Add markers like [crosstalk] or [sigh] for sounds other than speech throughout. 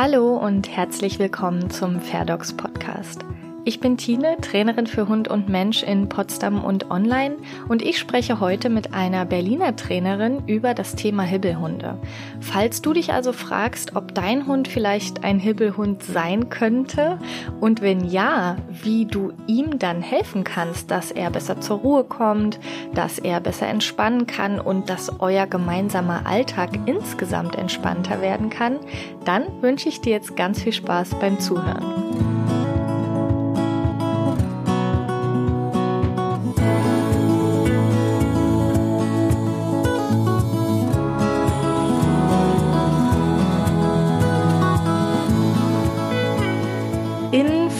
Hallo und herzlich willkommen zum Fairdogs Podcast. Ich bin Tine, Trainerin für Hund und Mensch in Potsdam und online und ich spreche heute mit einer Berliner Trainerin über das Thema Hibbelhunde. Falls du dich also fragst, ob dein Hund vielleicht ein Hibbelhund sein könnte und wenn ja, wie du ihm dann helfen kannst, dass er besser zur Ruhe kommt, dass er besser entspannen kann und dass euer gemeinsamer Alltag insgesamt entspannter werden kann, dann wünsche ich dir jetzt ganz viel Spaß beim Zuhören.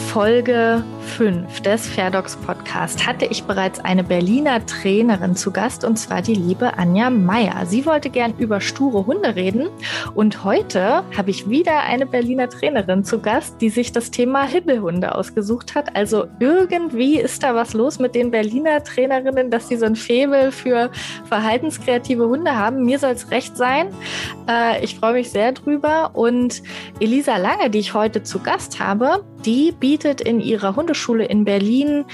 Folge 5 des Fairdogs Podcast hatte ich bereits eine Berliner Trainerin zu Gast und zwar die liebe Anja Meyer. Sie wollte gern über sture Hunde reden und heute habe ich wieder eine Berliner Trainerin zu Gast, die sich das Thema Hibbelhunde ausgesucht hat. Also irgendwie ist da was los mit den Berliner Trainerinnen, dass sie so ein Faible für verhaltenskreative Hunde haben. Mir soll es recht sein. Äh, ich freue mich sehr drüber und Elisa Lange, die ich heute zu Gast habe, die bietet in ihrer Hundeschule Hundeschule in Berlin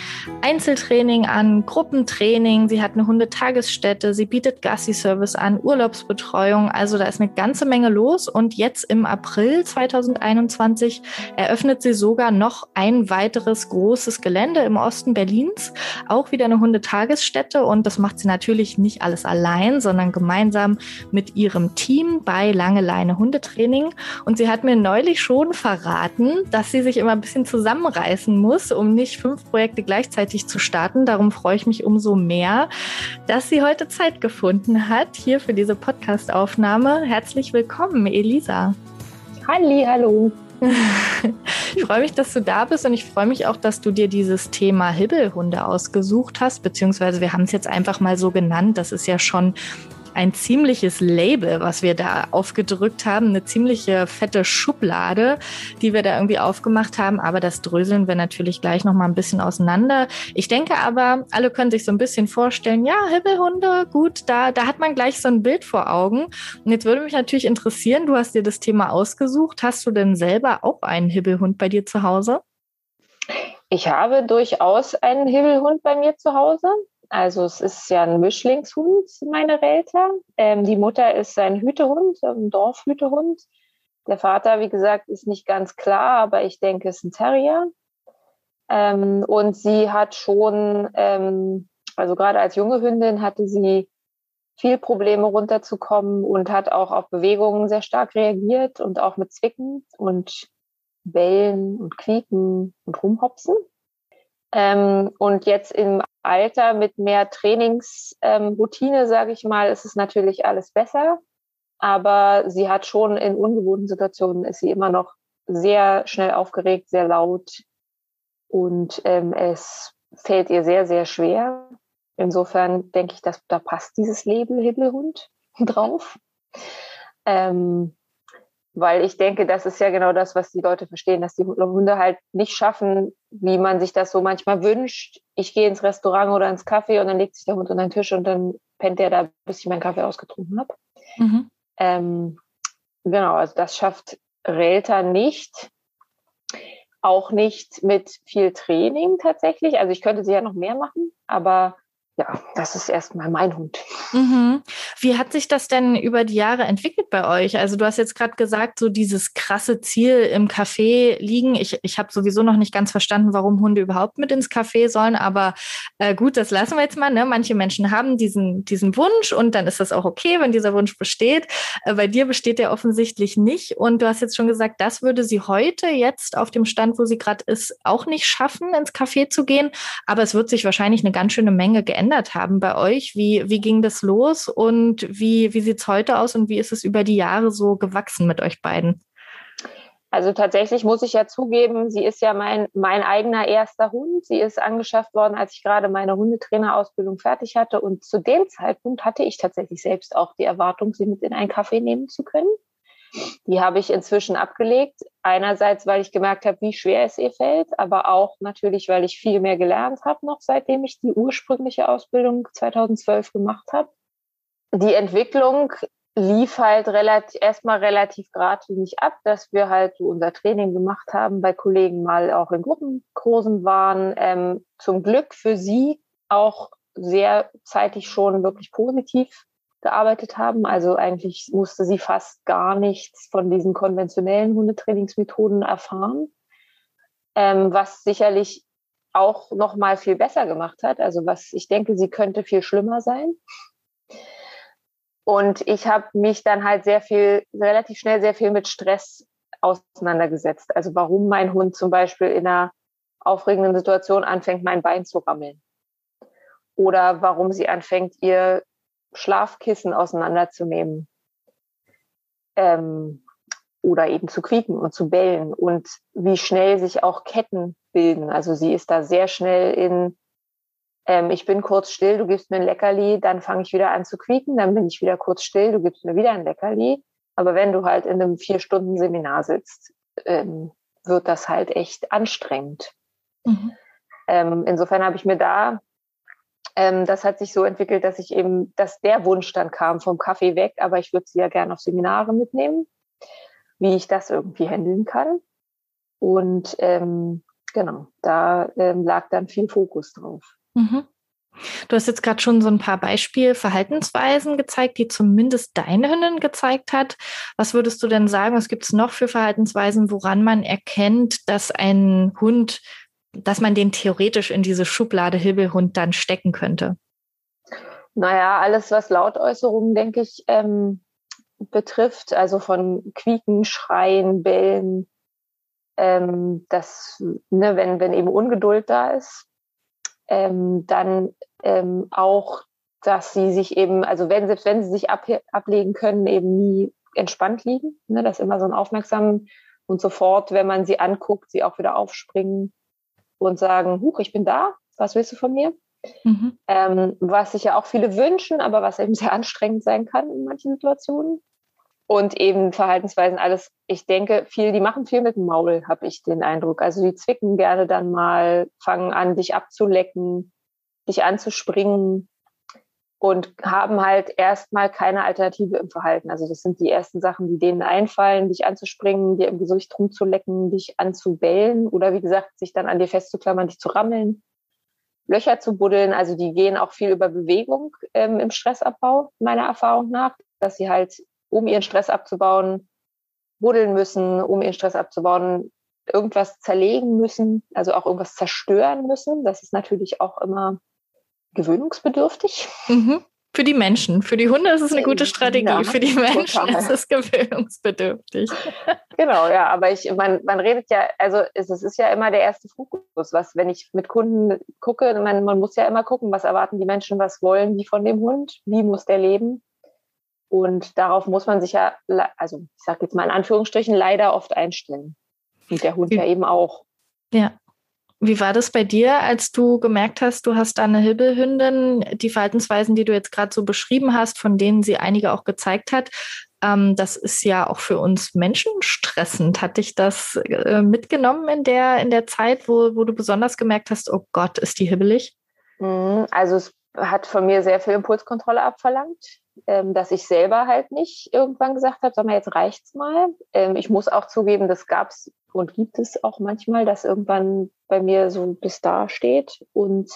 Einzeltraining an, Gruppentraining. Sie hat eine Hundetagesstätte, sie bietet Gassi-Service an, Urlaubsbetreuung. Also da ist eine ganze Menge los. Und jetzt im April 2021 eröffnet sie sogar noch ein weiteres großes Gelände im Osten Berlins. Auch wieder eine Hundetagesstätte. Und das macht sie natürlich nicht alles allein, sondern gemeinsam mit ihrem Team bei Lange Leine Hundetraining. Und sie hat mir neulich schon verraten, dass sie sich immer ein bisschen zusammenreißen muss, um nicht fünf Projekte gleichzeitig zu starten. Darum freue ich mich umso mehr, dass sie heute Zeit gefunden hat hier für diese Podcast-Aufnahme. Herzlich willkommen, Elisa. Halli, hallo. Ich freue mich, dass du da bist und ich freue mich auch, dass du dir dieses Thema Hibbelhunde ausgesucht hast, beziehungsweise wir haben es jetzt einfach mal so genannt. Das ist ja schon ein ziemliches Label, was wir da aufgedrückt haben, eine ziemliche fette Schublade, die wir da irgendwie aufgemacht haben. Aber das dröseln wir natürlich gleich noch mal ein bisschen auseinander. Ich denke aber, alle können sich so ein bisschen vorstellen, ja, Hibbelhunde, gut, da, da hat man gleich so ein Bild vor Augen. Und jetzt würde mich natürlich interessieren, du hast dir das Thema ausgesucht. Hast du denn selber auch einen Hibbelhund bei dir zu Hause? Ich habe durchaus einen Hibbelhund bei mir zu Hause. Also es ist ja ein Mischlingshund, meine Relter. Ähm, die Mutter ist ein Hütehund, ein Dorfhütehund. Der Vater, wie gesagt, ist nicht ganz klar, aber ich denke, es ist ein Terrier. Ähm, und sie hat schon, ähm, also gerade als junge Hündin hatte sie viel Probleme runterzukommen und hat auch auf Bewegungen sehr stark reagiert und auch mit Zwicken und Bellen und Quieken und Rumhopsen. Ähm, und jetzt im Alter mit mehr Trainingsroutine, ähm, sage ich mal, ist es natürlich alles besser. Aber sie hat schon in ungewohnten Situationen, ist sie immer noch sehr schnell aufgeregt, sehr laut. Und ähm, es fällt ihr sehr, sehr schwer. Insofern denke ich, dass da passt dieses Label Hibbelhund [laughs] drauf. Ähm, weil ich denke, das ist ja genau das, was die Leute verstehen, dass die Hunde halt nicht schaffen, wie man sich das so manchmal wünscht. Ich gehe ins Restaurant oder ins Café und dann legt sich der Hund unter den Tisch und dann pennt der da, bis ich meinen Kaffee ausgetrunken habe. Mhm. Ähm, genau, also das schafft Relta nicht. Auch nicht mit viel Training tatsächlich. Also ich könnte sie ja noch mehr machen, aber ja, das ist erstmal mein Hund. Mhm. Wie hat sich das denn über die Jahre entwickelt bei euch? Also du hast jetzt gerade gesagt, so dieses krasse Ziel im Café liegen. Ich, ich habe sowieso noch nicht ganz verstanden, warum Hunde überhaupt mit ins Café sollen, aber äh, gut, das lassen wir jetzt mal. Ne? Manche Menschen haben diesen, diesen Wunsch und dann ist das auch okay, wenn dieser Wunsch besteht. Äh, bei dir besteht der offensichtlich nicht. Und du hast jetzt schon gesagt, das würde sie heute jetzt auf dem Stand, wo sie gerade ist, auch nicht schaffen, ins Café zu gehen. Aber es wird sich wahrscheinlich eine ganz schöne Menge geändert verändert haben bei euch. Wie, wie ging das los und wie, wie sieht es heute aus und wie ist es über die Jahre so gewachsen mit euch beiden? Also tatsächlich muss ich ja zugeben, sie ist ja mein, mein eigener erster Hund. Sie ist angeschafft worden, als ich gerade meine Hundetrainerausbildung fertig hatte. Und zu dem Zeitpunkt hatte ich tatsächlich selbst auch die Erwartung, sie mit in einen Kaffee nehmen zu können. Die habe ich inzwischen abgelegt. Einerseits, weil ich gemerkt habe, wie schwer es ihr fällt, aber auch natürlich, weil ich viel mehr gelernt habe noch, seitdem ich die ursprüngliche Ausbildung 2012 gemacht habe. Die Entwicklung lief halt relativ, erstmal relativ geradlinig ab, dass wir halt so unser Training gemacht haben, bei Kollegen mal auch in Gruppenkursen waren. Ähm, zum Glück für sie auch sehr zeitig schon wirklich positiv gearbeitet haben. Also eigentlich musste sie fast gar nichts von diesen konventionellen Hundetrainingsmethoden erfahren, ähm, was sicherlich auch noch mal viel besser gemacht hat. Also was ich denke, sie könnte viel schlimmer sein. Und ich habe mich dann halt sehr viel, relativ schnell sehr viel mit Stress auseinandergesetzt. Also warum mein Hund zum Beispiel in einer aufregenden Situation anfängt, mein Bein zu rammeln. Oder warum sie anfängt, ihr Schlafkissen auseinanderzunehmen. Ähm, oder eben zu quieken und zu bellen und wie schnell sich auch Ketten bilden. Also sie ist da sehr schnell in ähm, ich bin kurz still, du gibst mir ein Leckerli, dann fange ich wieder an zu quieken, dann bin ich wieder kurz still, du gibst mir wieder ein Leckerli. Aber wenn du halt in einem vier Stunden Seminar sitzt, ähm, wird das halt echt anstrengend. Mhm. Ähm, insofern habe ich mir da, ähm, das hat sich so entwickelt, dass ich eben, dass der Wunsch dann kam vom Kaffee weg, aber ich würde sie ja gerne auf Seminare mitnehmen, wie ich das irgendwie handeln kann. Und ähm, genau, da ähm, lag dann viel Fokus drauf. Mhm. Du hast jetzt gerade schon so ein paar Beispielverhaltensweisen gezeigt, die zumindest deine Hündin gezeigt hat. Was würdest du denn sagen, was gibt es noch für Verhaltensweisen, woran man erkennt, dass ein Hund, dass man den theoretisch in diese Schublade Hibbelhund dann stecken könnte? Naja, alles, was Lautäußerungen, denke ich, ähm, betrifft, also von Quieken, Schreien, Bellen, ähm, das, ne, wenn, wenn eben Ungeduld da ist, ähm, dann ähm, auch, dass sie sich eben, also wenn, selbst wenn sie sich ab, ablegen können, eben nie entspannt liegen. Ne? Das ist immer so ein Aufmerksam und sofort, wenn man sie anguckt, sie auch wieder aufspringen und sagen, huch, ich bin da, was willst du von mir? Mhm. Ähm, was sich ja auch viele wünschen, aber was eben [laughs] sehr anstrengend sein kann in manchen Situationen und eben Verhaltensweisen alles. Ich denke, viel, die machen viel mit dem Maul, habe ich den Eindruck. Also die zwicken gerne dann mal, fangen an, dich abzulecken, dich anzuspringen und haben halt erstmal keine Alternative im Verhalten. Also das sind die ersten Sachen, die denen einfallen, dich anzuspringen, dir im Gesicht rumzulecken, dich anzubellen oder wie gesagt, sich dann an dir festzuklammern, dich zu rammeln, Löcher zu buddeln. Also die gehen auch viel über Bewegung ähm, im Stressabbau, meiner Erfahrung nach, dass sie halt um ihren Stress abzubauen, buddeln müssen, um ihren Stress abzubauen, irgendwas zerlegen müssen, also auch irgendwas zerstören müssen. Das ist natürlich auch immer gewöhnungsbedürftig. Mhm. Für die Menschen. Für die Hunde ist es eine gute Strategie. Ja, Für die Menschen total. ist es gewöhnungsbedürftig. [laughs] genau, ja. Aber ich, man, man redet ja, also es, es ist ja immer der erste Fokus. Was, wenn ich mit Kunden gucke, man, man muss ja immer gucken, was erwarten die Menschen, was wollen die von dem Hund, wie muss der leben. Und darauf muss man sich ja, also ich sage jetzt mal in Anführungsstrichen, leider oft einstellen. Und der Hund ja eben auch. Ja. Wie war das bei dir, als du gemerkt hast, du hast eine Hibbelhündin, die Verhaltensweisen, die du jetzt gerade so beschrieben hast, von denen sie einige auch gezeigt hat, ähm, das ist ja auch für uns Menschen stressend. Hat dich das äh, mitgenommen in der, in der Zeit, wo, wo du besonders gemerkt hast, oh Gott, ist die hibbelig? Mhm, also es hat von mir sehr viel Impulskontrolle abverlangt ähm, dass ich selber halt nicht irgendwann gesagt habe, sag mal, jetzt reicht's mal. Ähm, ich muss auch zugeben, das gab's und gibt es auch manchmal, dass irgendwann bei mir so bis da steht und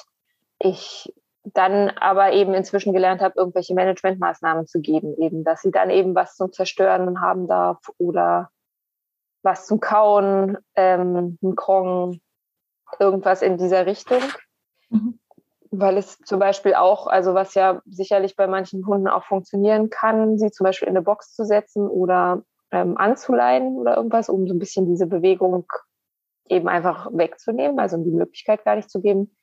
ich dann aber eben inzwischen gelernt habe, irgendwelche Managementmaßnahmen zu geben, eben, dass sie dann eben was zum Zerstören haben darf oder was zum Kauen, ähm, ein Krong, irgendwas in dieser Richtung. Mhm weil es zum Beispiel auch, also was ja sicherlich bei manchen Hunden auch funktionieren kann, sie zum Beispiel in eine Box zu setzen oder ähm, anzuleihen oder irgendwas, um so ein bisschen diese Bewegung eben einfach wegzunehmen, also um die Möglichkeit gar nicht zu geben,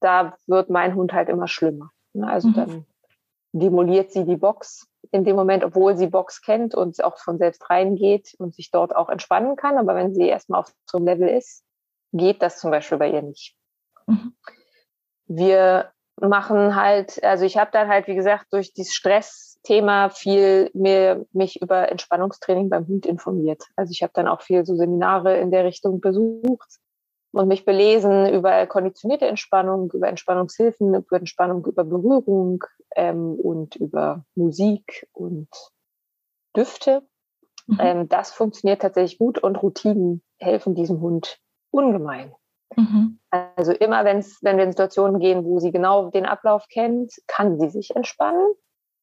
da wird mein Hund halt immer schlimmer. Ne? Also mhm. dann demoliert sie die Box in dem Moment, obwohl sie Box kennt und auch von selbst reingeht und sich dort auch entspannen kann. Aber wenn sie erstmal auf so einem Level ist, geht das zum Beispiel bei ihr nicht. Mhm wir machen halt, also ich habe dann halt, wie gesagt, durch dieses Stressthema viel mir mich über Entspannungstraining beim Hund informiert. Also ich habe dann auch viel so Seminare in der Richtung besucht und mich belesen über konditionierte Entspannung, über Entspannungshilfen, über Entspannung über Berührung ähm, und über Musik und Düfte. Mhm. Ähm, das funktioniert tatsächlich gut und Routinen helfen diesem Hund ungemein. Mhm. Also immer, wenn's, wenn wir in Situationen gehen, wo sie genau den Ablauf kennt, kann sie sich entspannen.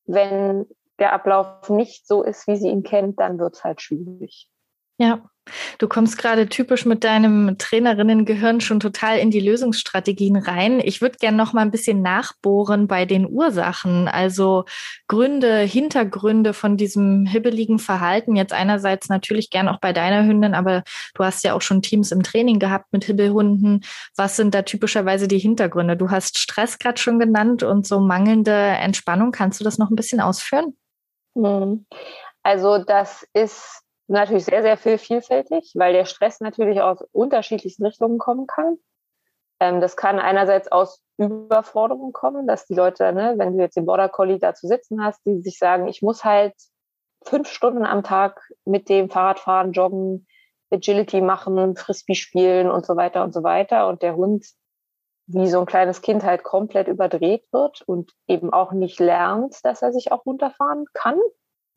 Wenn der Ablauf nicht so ist, wie sie ihn kennt, dann wird es halt schwierig. Ja, du kommst gerade typisch mit deinem Trainerinnengehirn schon total in die Lösungsstrategien rein. Ich würde gerne noch mal ein bisschen nachbohren bei den Ursachen, also Gründe, Hintergründe von diesem hibbeligen Verhalten. Jetzt einerseits natürlich gern auch bei deiner Hündin, aber du hast ja auch schon Teams im Training gehabt mit Hibbelhunden. Was sind da typischerweise die Hintergründe? Du hast Stress gerade schon genannt und so mangelnde Entspannung. Kannst du das noch ein bisschen ausführen? Mhm. Also das ist natürlich sehr, sehr viel vielfältig, weil der Stress natürlich aus unterschiedlichsten Richtungen kommen kann. Ähm, das kann einerseits aus Überforderung kommen, dass die Leute, ne, wenn du jetzt den Border Collie da zu sitzen hast, die sich sagen, ich muss halt fünf Stunden am Tag mit dem Fahrrad fahren, joggen, Agility machen, Frisbee spielen und so weiter und so weiter. Und der Hund wie so ein kleines Kind halt komplett überdreht wird und eben auch nicht lernt, dass er sich auch runterfahren kann.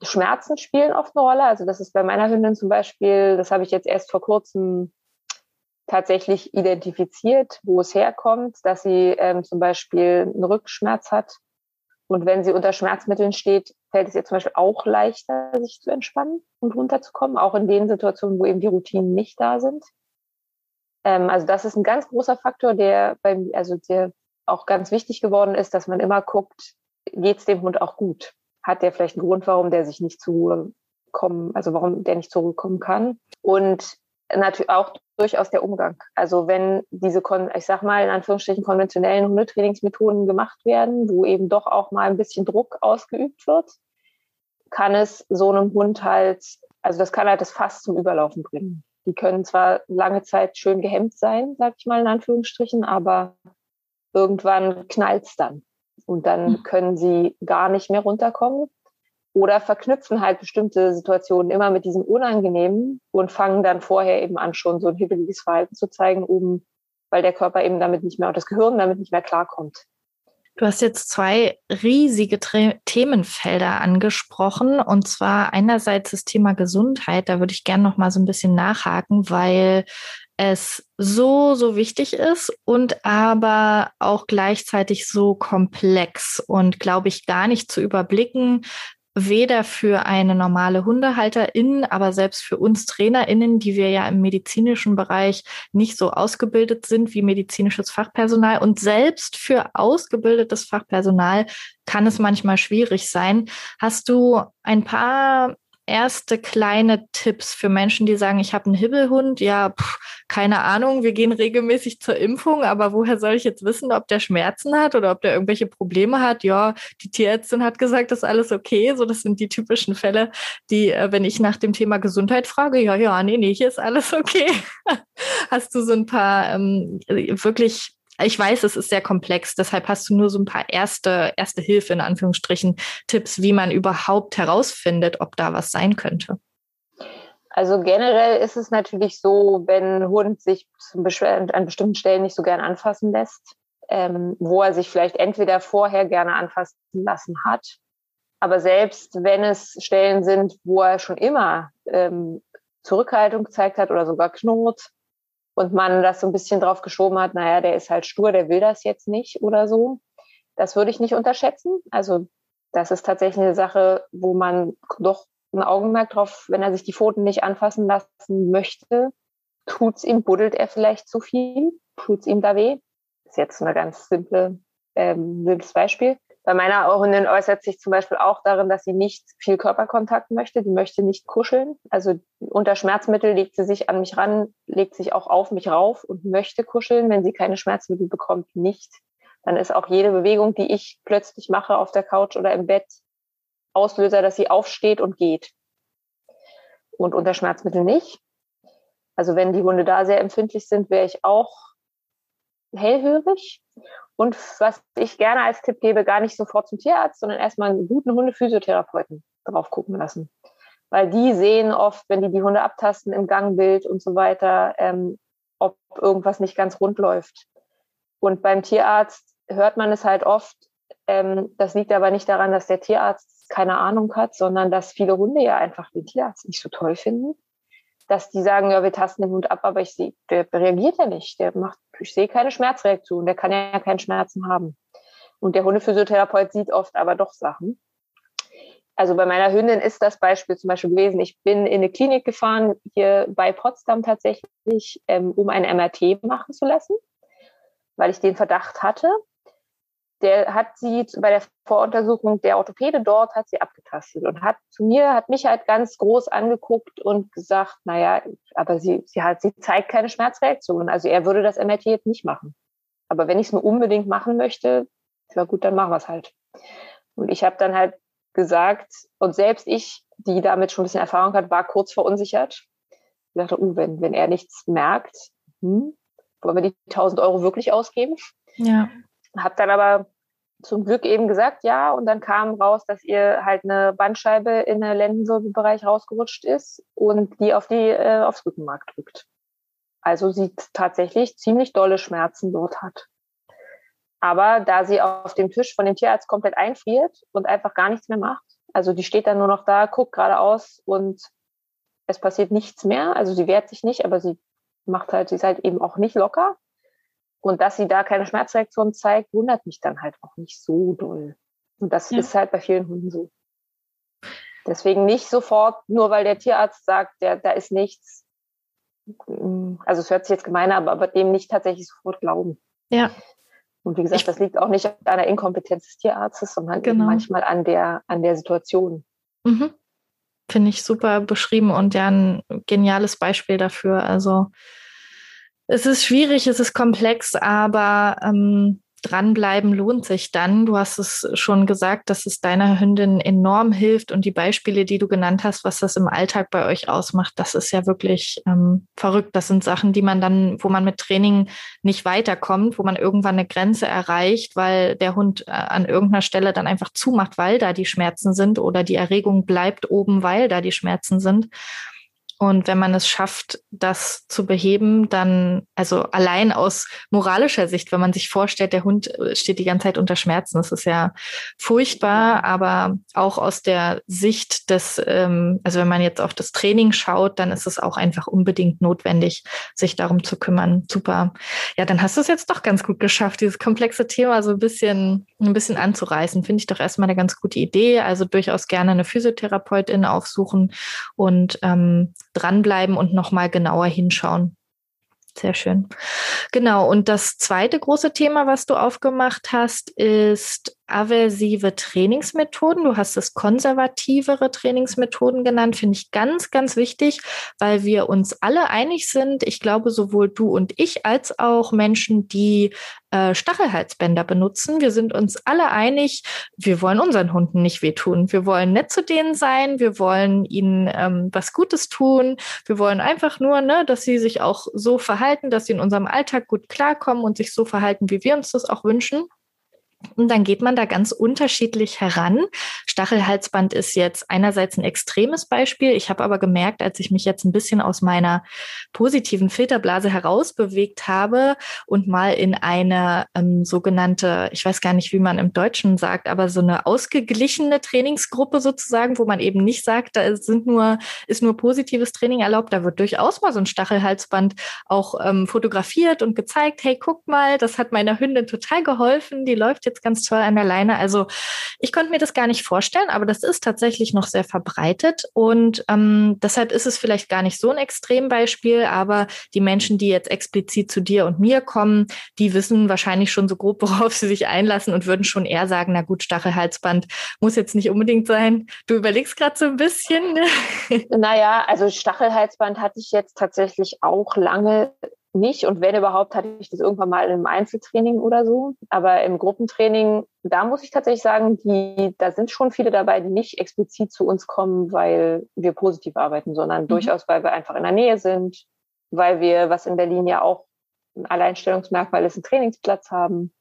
Schmerzen spielen oft eine Rolle. Also das ist bei meiner Hündin zum Beispiel, das habe ich jetzt erst vor kurzem tatsächlich identifiziert, wo es herkommt, dass sie ähm, zum Beispiel einen Rückschmerz hat. Und wenn sie unter Schmerzmitteln steht, fällt es ihr zum Beispiel auch leichter, sich zu entspannen und runterzukommen, auch in den Situationen, wo eben die Routinen nicht da sind. Ähm, also das ist ein ganz großer Faktor, der beim, also der auch ganz wichtig geworden ist, dass man immer guckt, geht es dem Hund auch gut? Hat der vielleicht einen Grund, warum der sich nicht zu kommen, also warum der nicht zurückkommen kann. Und natürlich auch durchaus der Umgang. Also wenn diese, ich sag mal, in Anführungsstrichen konventionellen Hundetrainingsmethoden gemacht werden, wo eben doch auch mal ein bisschen Druck ausgeübt wird, kann es so einem Hund halt, also das kann halt das Fass zum Überlaufen bringen. Die können zwar lange Zeit schön gehemmt sein, sag ich mal in Anführungsstrichen, aber irgendwann knallt's dann und dann hm. können sie gar nicht mehr runterkommen oder verknüpfen halt bestimmte Situationen immer mit diesem Unangenehmen und fangen dann vorher eben an, schon so ein hibbeliges Verhalten zu zeigen, um, weil der Körper eben damit nicht mehr und das Gehirn damit nicht mehr klarkommt. Du hast jetzt zwei riesige Themenfelder angesprochen und zwar einerseits das Thema Gesundheit. Da würde ich gerne noch mal so ein bisschen nachhaken, weil es so, so wichtig ist und aber auch gleichzeitig so komplex und glaube ich gar nicht zu überblicken, weder für eine normale Hundehalterin, aber selbst für uns Trainerinnen, die wir ja im medizinischen Bereich nicht so ausgebildet sind wie medizinisches Fachpersonal und selbst für ausgebildetes Fachpersonal kann es manchmal schwierig sein. Hast du ein paar erste kleine Tipps für Menschen, die sagen, ich habe einen Hibbelhund? Ja, pff, keine Ahnung, wir gehen regelmäßig zur Impfung, aber woher soll ich jetzt wissen, ob der Schmerzen hat oder ob der irgendwelche Probleme hat? Ja, die Tierärztin hat gesagt, das ist alles okay. So, das sind die typischen Fälle, die, äh, wenn ich nach dem Thema Gesundheit frage, ja, ja, nee, nee, hier ist alles okay. [laughs] Hast du so ein paar ähm, wirklich ich weiß, es ist sehr komplex, deshalb hast du nur so ein paar erste, erste Hilfe, in Anführungsstrichen, Tipps, wie man überhaupt herausfindet, ob da was sein könnte. Also generell ist es natürlich so, wenn Hund sich an bestimmten Stellen nicht so gern anfassen lässt, ähm, wo er sich vielleicht entweder vorher gerne anfassen lassen hat, aber selbst wenn es Stellen sind, wo er schon immer ähm, Zurückhaltung gezeigt hat oder sogar knurrt, und man das so ein bisschen drauf geschoben hat, naja, der ist halt stur, der will das jetzt nicht oder so. Das würde ich nicht unterschätzen. Also das ist tatsächlich eine Sache, wo man doch ein Augenmerk drauf, wenn er sich die Pfoten nicht anfassen lassen möchte, tut's ihm, buddelt er vielleicht zu viel, tut's ihm da weh. Das ist jetzt eine ganz simple, ähm, simples Beispiel. Bei meiner Hündin äußert sich zum Beispiel auch darin, dass sie nicht viel Körperkontakt möchte. Die möchte nicht kuscheln. Also unter Schmerzmittel legt sie sich an mich ran, legt sich auch auf mich rauf und möchte kuscheln. Wenn sie keine Schmerzmittel bekommt, nicht. Dann ist auch jede Bewegung, die ich plötzlich mache auf der Couch oder im Bett, Auslöser, dass sie aufsteht und geht. Und unter Schmerzmittel nicht. Also wenn die Hunde da sehr empfindlich sind, wäre ich auch hellhörig. Und was ich gerne als Tipp gebe, gar nicht sofort zum Tierarzt, sondern erstmal einen guten Hundephysiotherapeuten drauf gucken lassen. Weil die sehen oft, wenn die die Hunde abtasten im Gangbild und so weiter, ähm, ob irgendwas nicht ganz rund läuft. Und beim Tierarzt hört man es halt oft. Ähm, das liegt aber nicht daran, dass der Tierarzt keine Ahnung hat, sondern dass viele Hunde ja einfach den Tierarzt nicht so toll finden. Dass die sagen, ja, wir tasten den Hund ab, aber ich sehe, der reagiert ja nicht. Der macht, ich sehe keine Schmerzreaktion, der kann ja keine Schmerzen haben. Und der Hundephysiotherapeut sieht oft aber doch Sachen. Also bei meiner Hündin ist das Beispiel zum Beispiel gewesen, ich bin in eine Klinik gefahren, hier bei Potsdam tatsächlich, ähm, um ein MRT machen zu lassen, weil ich den Verdacht hatte. Der hat sie bei der Voruntersuchung, der Orthopäde dort hat sie abgetastet und hat zu mir, hat mich halt ganz groß angeguckt und gesagt, naja, aber sie, sie hat, sie zeigt keine Schmerzreaktion. Also er würde das MRT jetzt nicht machen. Aber wenn ich es mir unbedingt machen möchte, ja gut, dann machen wir es halt. Und ich habe dann halt gesagt, und selbst ich, die damit schon ein bisschen Erfahrung hat, war kurz verunsichert. Ich dachte, uh, wenn, wenn er nichts merkt, hm, wollen wir die 1000 Euro wirklich ausgeben? Ja. Hab dann aber zum Glück eben gesagt, ja, und dann kam raus, dass ihr halt eine Bandscheibe in den Lendenwirbelbereich rausgerutscht ist und die auf die äh, aufs Rückenmark drückt. Also sie tatsächlich ziemlich dolle Schmerzen dort hat. Aber da sie auf dem Tisch von dem Tierarzt komplett einfriert und einfach gar nichts mehr macht, also die steht dann nur noch da, guckt geradeaus und es passiert nichts mehr. Also sie wehrt sich nicht, aber sie macht halt, sie ist halt eben auch nicht locker. Und dass sie da keine Schmerzreaktion zeigt, wundert mich dann halt auch nicht so doll. Und das ja. ist halt bei vielen Hunden so. Deswegen nicht sofort, nur weil der Tierarzt sagt, der, da ist nichts. Also es hört sich jetzt gemeiner, aber, aber dem nicht tatsächlich sofort glauben. Ja. Und wie gesagt, ich, das liegt auch nicht an der Inkompetenz des Tierarztes, sondern genau. manchmal an der, an der Situation. Mhm. Finde ich super beschrieben und ja ein geniales Beispiel dafür. Also es ist schwierig, es ist komplex, aber ähm, dranbleiben lohnt sich dann. Du hast es schon gesagt, dass es deiner Hündin enorm hilft und die Beispiele, die du genannt hast, was das im Alltag bei euch ausmacht, das ist ja wirklich ähm, verrückt. Das sind Sachen, die man dann, wo man mit Training nicht weiterkommt, wo man irgendwann eine Grenze erreicht, weil der Hund äh, an irgendeiner Stelle dann einfach zumacht, weil da die Schmerzen sind oder die Erregung bleibt oben, weil da die Schmerzen sind. Und wenn man es schafft, das zu beheben, dann, also allein aus moralischer Sicht, wenn man sich vorstellt, der Hund äh, steht die ganze Zeit unter Schmerzen, das ist ja furchtbar, aber auch aus der Sicht des, ähm, also wenn man jetzt auf das Training schaut, dann ist es auch einfach unbedingt notwendig, sich darum zu kümmern. Super. Ja, dann hast du es jetzt doch ganz gut geschafft, dieses komplexe Thema so ein bisschen, ein bisschen anzureißen. Finde ich doch erstmal eine ganz gute Idee. Also durchaus gerne eine Physiotherapeutin aufsuchen und ähm, dranbleiben und nochmal genauer hinschauen. Sehr schön. Genau. Und das zweite große Thema, was du aufgemacht hast, ist aversive Trainingsmethoden. Du hast es konservativere Trainingsmethoden genannt, finde ich ganz, ganz wichtig, weil wir uns alle einig sind. Ich glaube, sowohl du und ich als auch Menschen, die äh, Stachelhalsbänder benutzen. Wir sind uns alle einig, wir wollen unseren Hunden nicht wehtun. Wir wollen nett zu denen sein. Wir wollen ihnen ähm, was Gutes tun. Wir wollen einfach nur, ne, dass sie sich auch so verhalten, dass sie in unserem Alltag gut klarkommen und sich so verhalten, wie wir uns das auch wünschen. Und dann geht man da ganz unterschiedlich heran. Stachelhalsband ist jetzt einerseits ein extremes Beispiel. Ich habe aber gemerkt, als ich mich jetzt ein bisschen aus meiner positiven Filterblase herausbewegt habe und mal in eine ähm, sogenannte, ich weiß gar nicht, wie man im Deutschen sagt, aber so eine ausgeglichene Trainingsgruppe sozusagen, wo man eben nicht sagt, da sind nur, ist nur positives Training erlaubt. Da wird durchaus mal so ein Stachelhalsband auch ähm, fotografiert und gezeigt, hey, guck mal, das hat meiner Hündin total geholfen. Die läuft jetzt ganz toll an der Leine. Also ich konnte mir das gar nicht vorstellen, aber das ist tatsächlich noch sehr verbreitet und ähm, deshalb ist es vielleicht gar nicht so ein Extrembeispiel, aber die Menschen, die jetzt explizit zu dir und mir kommen, die wissen wahrscheinlich schon so grob, [laughs] worauf sie sich einlassen und würden schon eher sagen, na gut, Stachelhalsband muss jetzt nicht unbedingt sein. Du überlegst gerade so ein bisschen. Ne? Naja, also Stachelhalsband hatte ich jetzt tatsächlich auch lange nicht. Und wenn überhaupt, hatte ich das irgendwann mal im Einzeltraining oder so. Aber im Gruppentraining, da muss ich tatsächlich sagen, die, da sind schon viele dabei, die nicht explizit zu uns kommen, weil wir positiv arbeiten, sondern mhm. durchaus, weil wir einfach in der Nähe sind, weil wir, was in Berlin ja auch ein Alleinstellungsmerkmal ist, einen Trainingsplatz haben,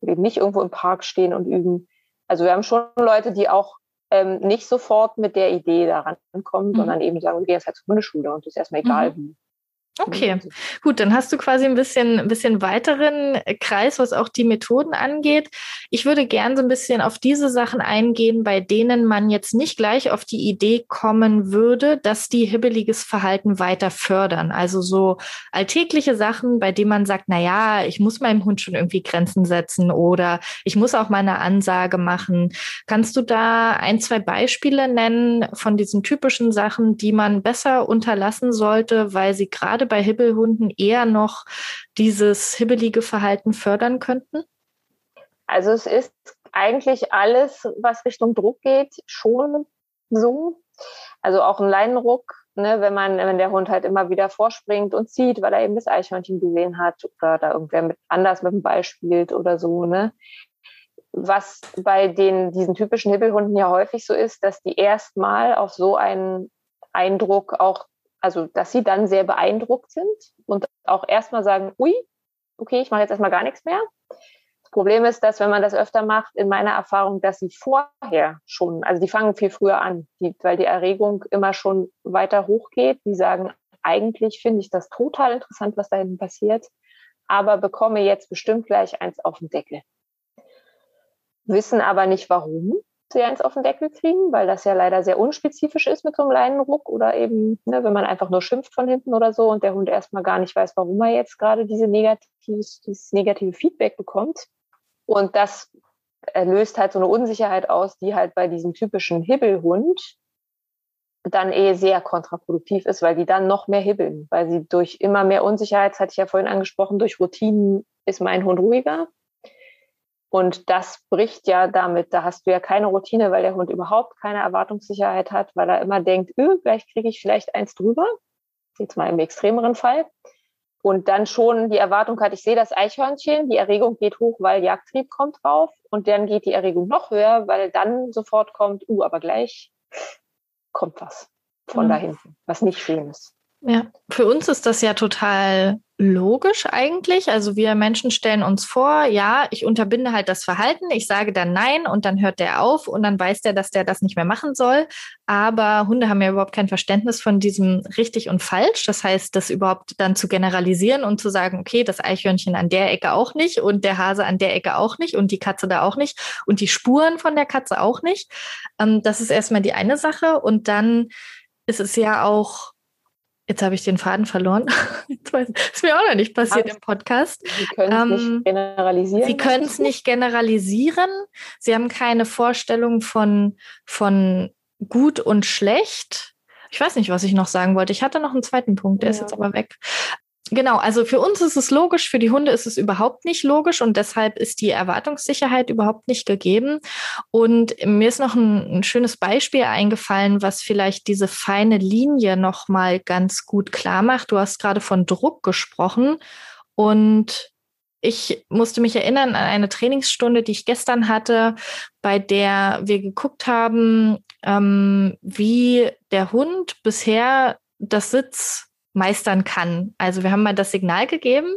wir nicht irgendwo im Park stehen und üben. Also wir haben schon Leute, die auch ähm, nicht sofort mit der Idee daran kommen, mhm. sondern eben sagen, wir gehen jetzt halt zur Hundeschule und das ist erstmal egal mhm. wie. Okay, gut, dann hast du quasi ein bisschen, ein bisschen weiteren Kreis, was auch die Methoden angeht. Ich würde gern so ein bisschen auf diese Sachen eingehen, bei denen man jetzt nicht gleich auf die Idee kommen würde, dass die hibbeliges Verhalten weiter fördern. Also so alltägliche Sachen, bei denen man sagt, na ja, ich muss meinem Hund schon irgendwie Grenzen setzen oder ich muss auch mal eine Ansage machen. Kannst du da ein, zwei Beispiele nennen von diesen typischen Sachen, die man besser unterlassen sollte, weil sie gerade gerade bei Hibbelhunden eher noch dieses hibbelige Verhalten fördern könnten? Also es ist eigentlich alles, was Richtung Druck geht, schon so. Also auch ein Leinenruck, ne, wenn man, wenn der Hund halt immer wieder vorspringt und zieht, weil er eben das Eichhörnchen gesehen hat oder da irgendwer mit, anders mit dem Ball spielt oder so, ne. Was bei den, diesen typischen Hibbelhunden ja häufig so ist, dass die erstmal auf so einen Eindruck auch also dass sie dann sehr beeindruckt sind und auch erstmal sagen, ui, okay, ich mache jetzt erstmal gar nichts mehr. Das Problem ist, dass wenn man das öfter macht, in meiner Erfahrung, dass sie vorher schon, also die fangen viel früher an, die, weil die Erregung immer schon weiter hochgeht. Die sagen, eigentlich finde ich das total interessant, was da hinten passiert, aber bekomme jetzt bestimmt gleich eins auf den Deckel. Wissen aber nicht warum sie eins auf den Deckel kriegen, weil das ja leider sehr unspezifisch ist mit so einem Leinenruck oder eben, ne, wenn man einfach nur schimpft von hinten oder so und der Hund erstmal gar nicht weiß, warum er jetzt gerade diese negatives, dieses negative Feedback bekommt. Und das löst halt so eine Unsicherheit aus, die halt bei diesem typischen Hibbelhund dann eh sehr kontraproduktiv ist, weil die dann noch mehr hibbeln, weil sie durch immer mehr Unsicherheit, das hatte ich ja vorhin angesprochen, durch Routinen ist mein Hund ruhiger und das bricht ja damit, da hast du ja keine Routine, weil der Hund überhaupt keine Erwartungssicherheit hat, weil er immer denkt, öh, gleich kriege ich vielleicht eins drüber. Jetzt mal im extremeren Fall. Und dann schon die Erwartung hat, ich sehe das Eichhörnchen, die Erregung geht hoch, weil Jagdtrieb kommt drauf. Und dann geht die Erregung noch höher, weil dann sofort kommt, uh, aber gleich kommt was von mhm. da hinten, was nicht schön ist. Ja, für uns ist das ja total logisch eigentlich. Also wir Menschen stellen uns vor, ja, ich unterbinde halt das Verhalten, ich sage dann nein und dann hört der auf und dann weiß der, dass der das nicht mehr machen soll. Aber Hunde haben ja überhaupt kein Verständnis von diesem richtig und falsch. Das heißt, das überhaupt dann zu generalisieren und zu sagen, okay, das Eichhörnchen an der Ecke auch nicht und der Hase an der Ecke auch nicht und die Katze da auch nicht und die Spuren von der Katze auch nicht. Ähm, das ist erstmal die eine Sache und dann ist es ja auch Jetzt habe ich den Faden verloren. [laughs] Das ist mir auch noch nicht passiert im Podcast. Sie können es ähm, nicht generalisieren. Sie können es nicht generalisieren. Sie haben keine Vorstellung von, von gut und schlecht. Ich weiß nicht, was ich noch sagen wollte. Ich hatte noch einen zweiten Punkt, der ja. ist jetzt aber weg. Genau, also für uns ist es logisch, für die Hunde ist es überhaupt nicht logisch und deshalb ist die Erwartungssicherheit überhaupt nicht gegeben. Und mir ist noch ein, ein schönes Beispiel eingefallen, was vielleicht diese feine Linie nochmal ganz gut klar macht. Du hast gerade von Druck gesprochen und ich musste mich erinnern an eine Trainingsstunde, die ich gestern hatte, bei der wir geguckt haben, ähm, wie der Hund bisher das Sitz meistern kann. Also wir haben mal das Signal gegeben,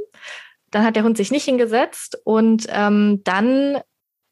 dann hat der Hund sich nicht hingesetzt und ähm, dann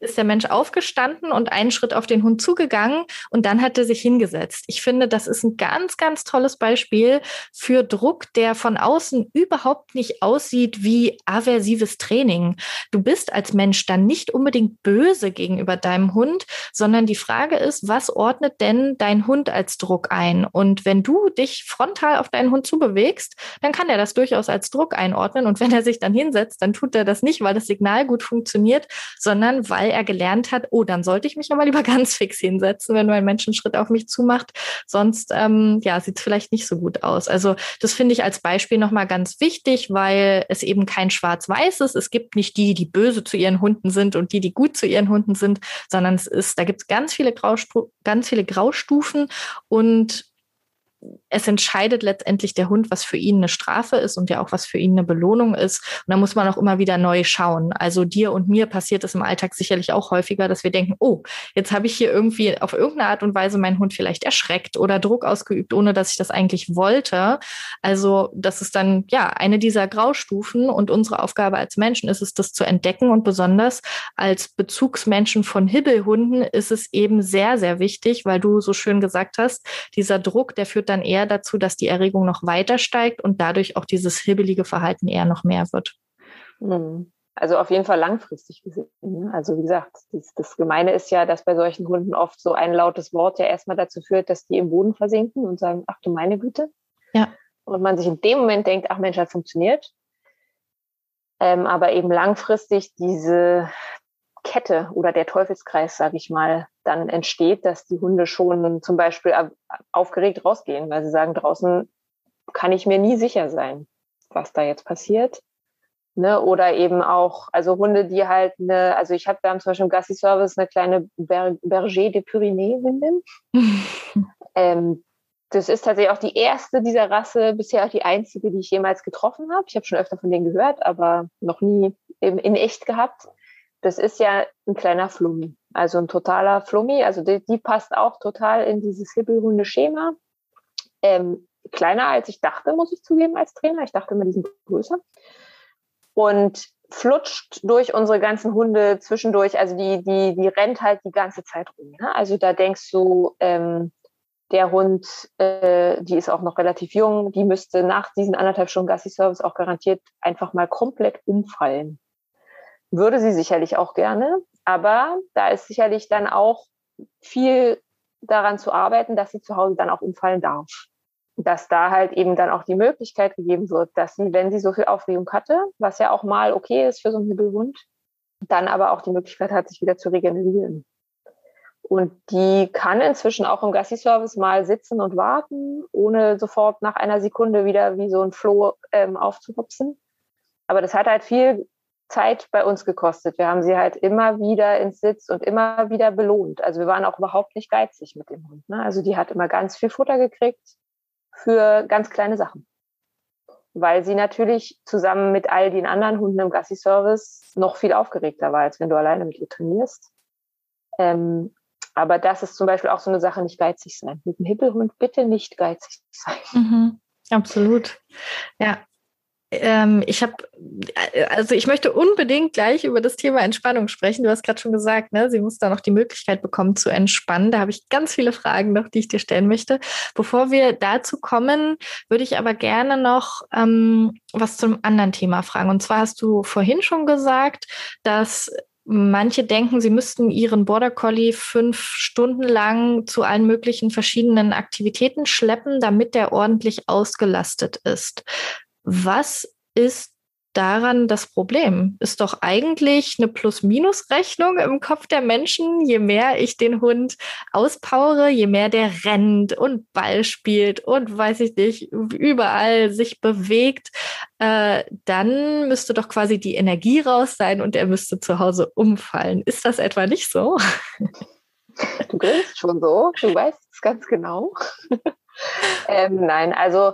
ist der Mensch aufgestanden und einen Schritt auf den Hund zugegangen und dann hat er sich hingesetzt. Ich finde, das ist ein ganz, ganz tolles Beispiel für Druck, der von außen überhaupt nicht aussieht wie aversives Training. Du bist als Mensch dann nicht unbedingt böse gegenüber deinem Hund, sondern die Frage ist, was ordnet denn dein Hund als Druck ein? Und wenn du dich frontal auf deinen Hund zubewegst, dann kann er das durchaus als Druck einordnen. Und wenn er sich dann hinsetzt, dann tut er das nicht, weil das Signal gut funktioniert, sondern weil er gelernt hat, oh, dann sollte ich mich aber lieber [laughs] ganz fix hinsetzen, wenn ein Mensch einen Schritt auf mich zumacht. Sonst ähm, ja, sieht es vielleicht nicht so gut aus. Also das finde ich als Beispiel nochmal ganz wichtig, weil es eben kein Schwarz-Weiß ist. Es gibt nicht die, die böse zu ihren Hunden sind und die, die gut zu ihren Hunden sind, sondern es ist, da gibt es ganz viele Graustu ganz viele Graustufen und es entscheidet letztendlich der Hund, was für ihn eine Strafe ist und ja auch was für ihn eine Belohnung ist. Und da muss man auch immer wieder neu schauen. Also dir und mir passiert es im Alltag sicherlich auch häufiger, dass wir denken, oh, jetzt habe ich hier irgendwie auf irgendeine Art und Weise meinen Hund vielleicht erschreckt oder Druck ausgeübt, ohne dass ich das eigentlich wollte. Also das ist dann ja eine dieser Graustufen und unsere Aufgabe als Menschen ist es, das zu entdecken und besonders als Bezugsmenschen von Hibbelhunden ist es eben sehr, sehr wichtig, weil du so schön gesagt hast, dieser Druck, der führt dann eher dazu, dass die Erregung noch weiter steigt und dadurch auch dieses hibbelige Verhalten eher noch mehr wird. Mhm. Also auf jeden Fall langfristig gesehen. Ne? Also wie gesagt, das, das, Gemeine ist ja, dass bei solchen Hunden oft so ein lautes Wort ja erstmal dazu führt, dass die im Boden versinken und sagen, ach du meine Güte. Ja. Und man sich in dem Moment denkt, ach Mensch, das funktioniert. Ähm, aber eben langfristig diese Kette oder der Teufelskreis, sage ich mal, dann entsteht, dass die Hunde schon zum Beispiel aufgeregt rausgehen, weil sie sagen, draußen kann ich mir nie sicher sein, was da jetzt passiert. Ne? Oder eben auch, also Hunde, die halt eine, also ich habe, wir haben zum Beispiel im Gassi-Service eine kleine Ber Berger de Pyrénées-Hündin. [laughs] ähm, das ist tatsächlich auch die erste dieser Rasse, bisher auch die einzige, die ich jemals getroffen habe. Ich habe schon öfter von denen gehört, aber noch nie in, in echt gehabt. Das ist ja ein kleiner Flummi, also ein totaler Flummi. Also die, die passt auch total in dieses Hibbelhunde-Schema. Ähm, kleiner als ich dachte, muss ich zugeben, als Trainer. Ich dachte immer, die sind größer. Und flutscht durch unsere ganzen Hunde zwischendurch. Also die, die, die rennt halt die ganze Zeit rum. Ne? Also da denkst du, ähm, der Hund, äh, die ist auch noch relativ jung, die müsste nach diesen anderthalb Stunden Gassi-Service auch garantiert einfach mal komplett umfallen. Würde sie sicherlich auch gerne, aber da ist sicherlich dann auch viel daran zu arbeiten, dass sie zu Hause dann auch umfallen darf. Dass da halt eben dann auch die Möglichkeit gegeben wird, dass sie, wenn sie so viel Aufregung hatte, was ja auch mal okay ist für so einen Hibbelhund, dann aber auch die Möglichkeit hat, sich wieder zu regenerieren. Und die kann inzwischen auch im Gassi-Service mal sitzen und warten, ohne sofort nach einer Sekunde wieder wie so ein Floh ähm, aufzuhupsen. Aber das hat halt viel Zeit bei uns gekostet. Wir haben sie halt immer wieder ins Sitz und immer wieder belohnt. Also wir waren auch überhaupt nicht geizig mit dem Hund. Ne? Also die hat immer ganz viel Futter gekriegt für ganz kleine Sachen. Weil sie natürlich zusammen mit all den anderen Hunden im Gassi-Service noch viel aufgeregter war, als wenn du alleine mit ihr trainierst. Ähm, aber das ist zum Beispiel auch so eine Sache, nicht geizig sein. Mit dem Hippelhund bitte nicht geizig sein. Mhm, absolut. Ja. Ähm, ich habe, also ich möchte unbedingt gleich über das Thema Entspannung sprechen. Du hast gerade schon gesagt, ne, sie muss da noch die Möglichkeit bekommen zu entspannen. Da habe ich ganz viele Fragen noch, die ich dir stellen möchte. Bevor wir dazu kommen, würde ich aber gerne noch ähm, was zum anderen Thema fragen. Und zwar hast du vorhin schon gesagt, dass Manche denken, sie müssten ihren Border Collie fünf Stunden lang zu allen möglichen verschiedenen Aktivitäten schleppen, damit der ordentlich ausgelastet ist. Was ist daran das Problem? Ist doch eigentlich eine Plus-Minus-Rechnung im Kopf der Menschen. Je mehr ich den Hund auspowere, je mehr der rennt und Ball spielt und weiß ich nicht, überall sich bewegt, äh, dann müsste doch quasi die Energie raus sein und er müsste zu Hause umfallen. Ist das etwa nicht so? Du grinst schon so, du weißt es ganz genau. [laughs] ähm, nein, also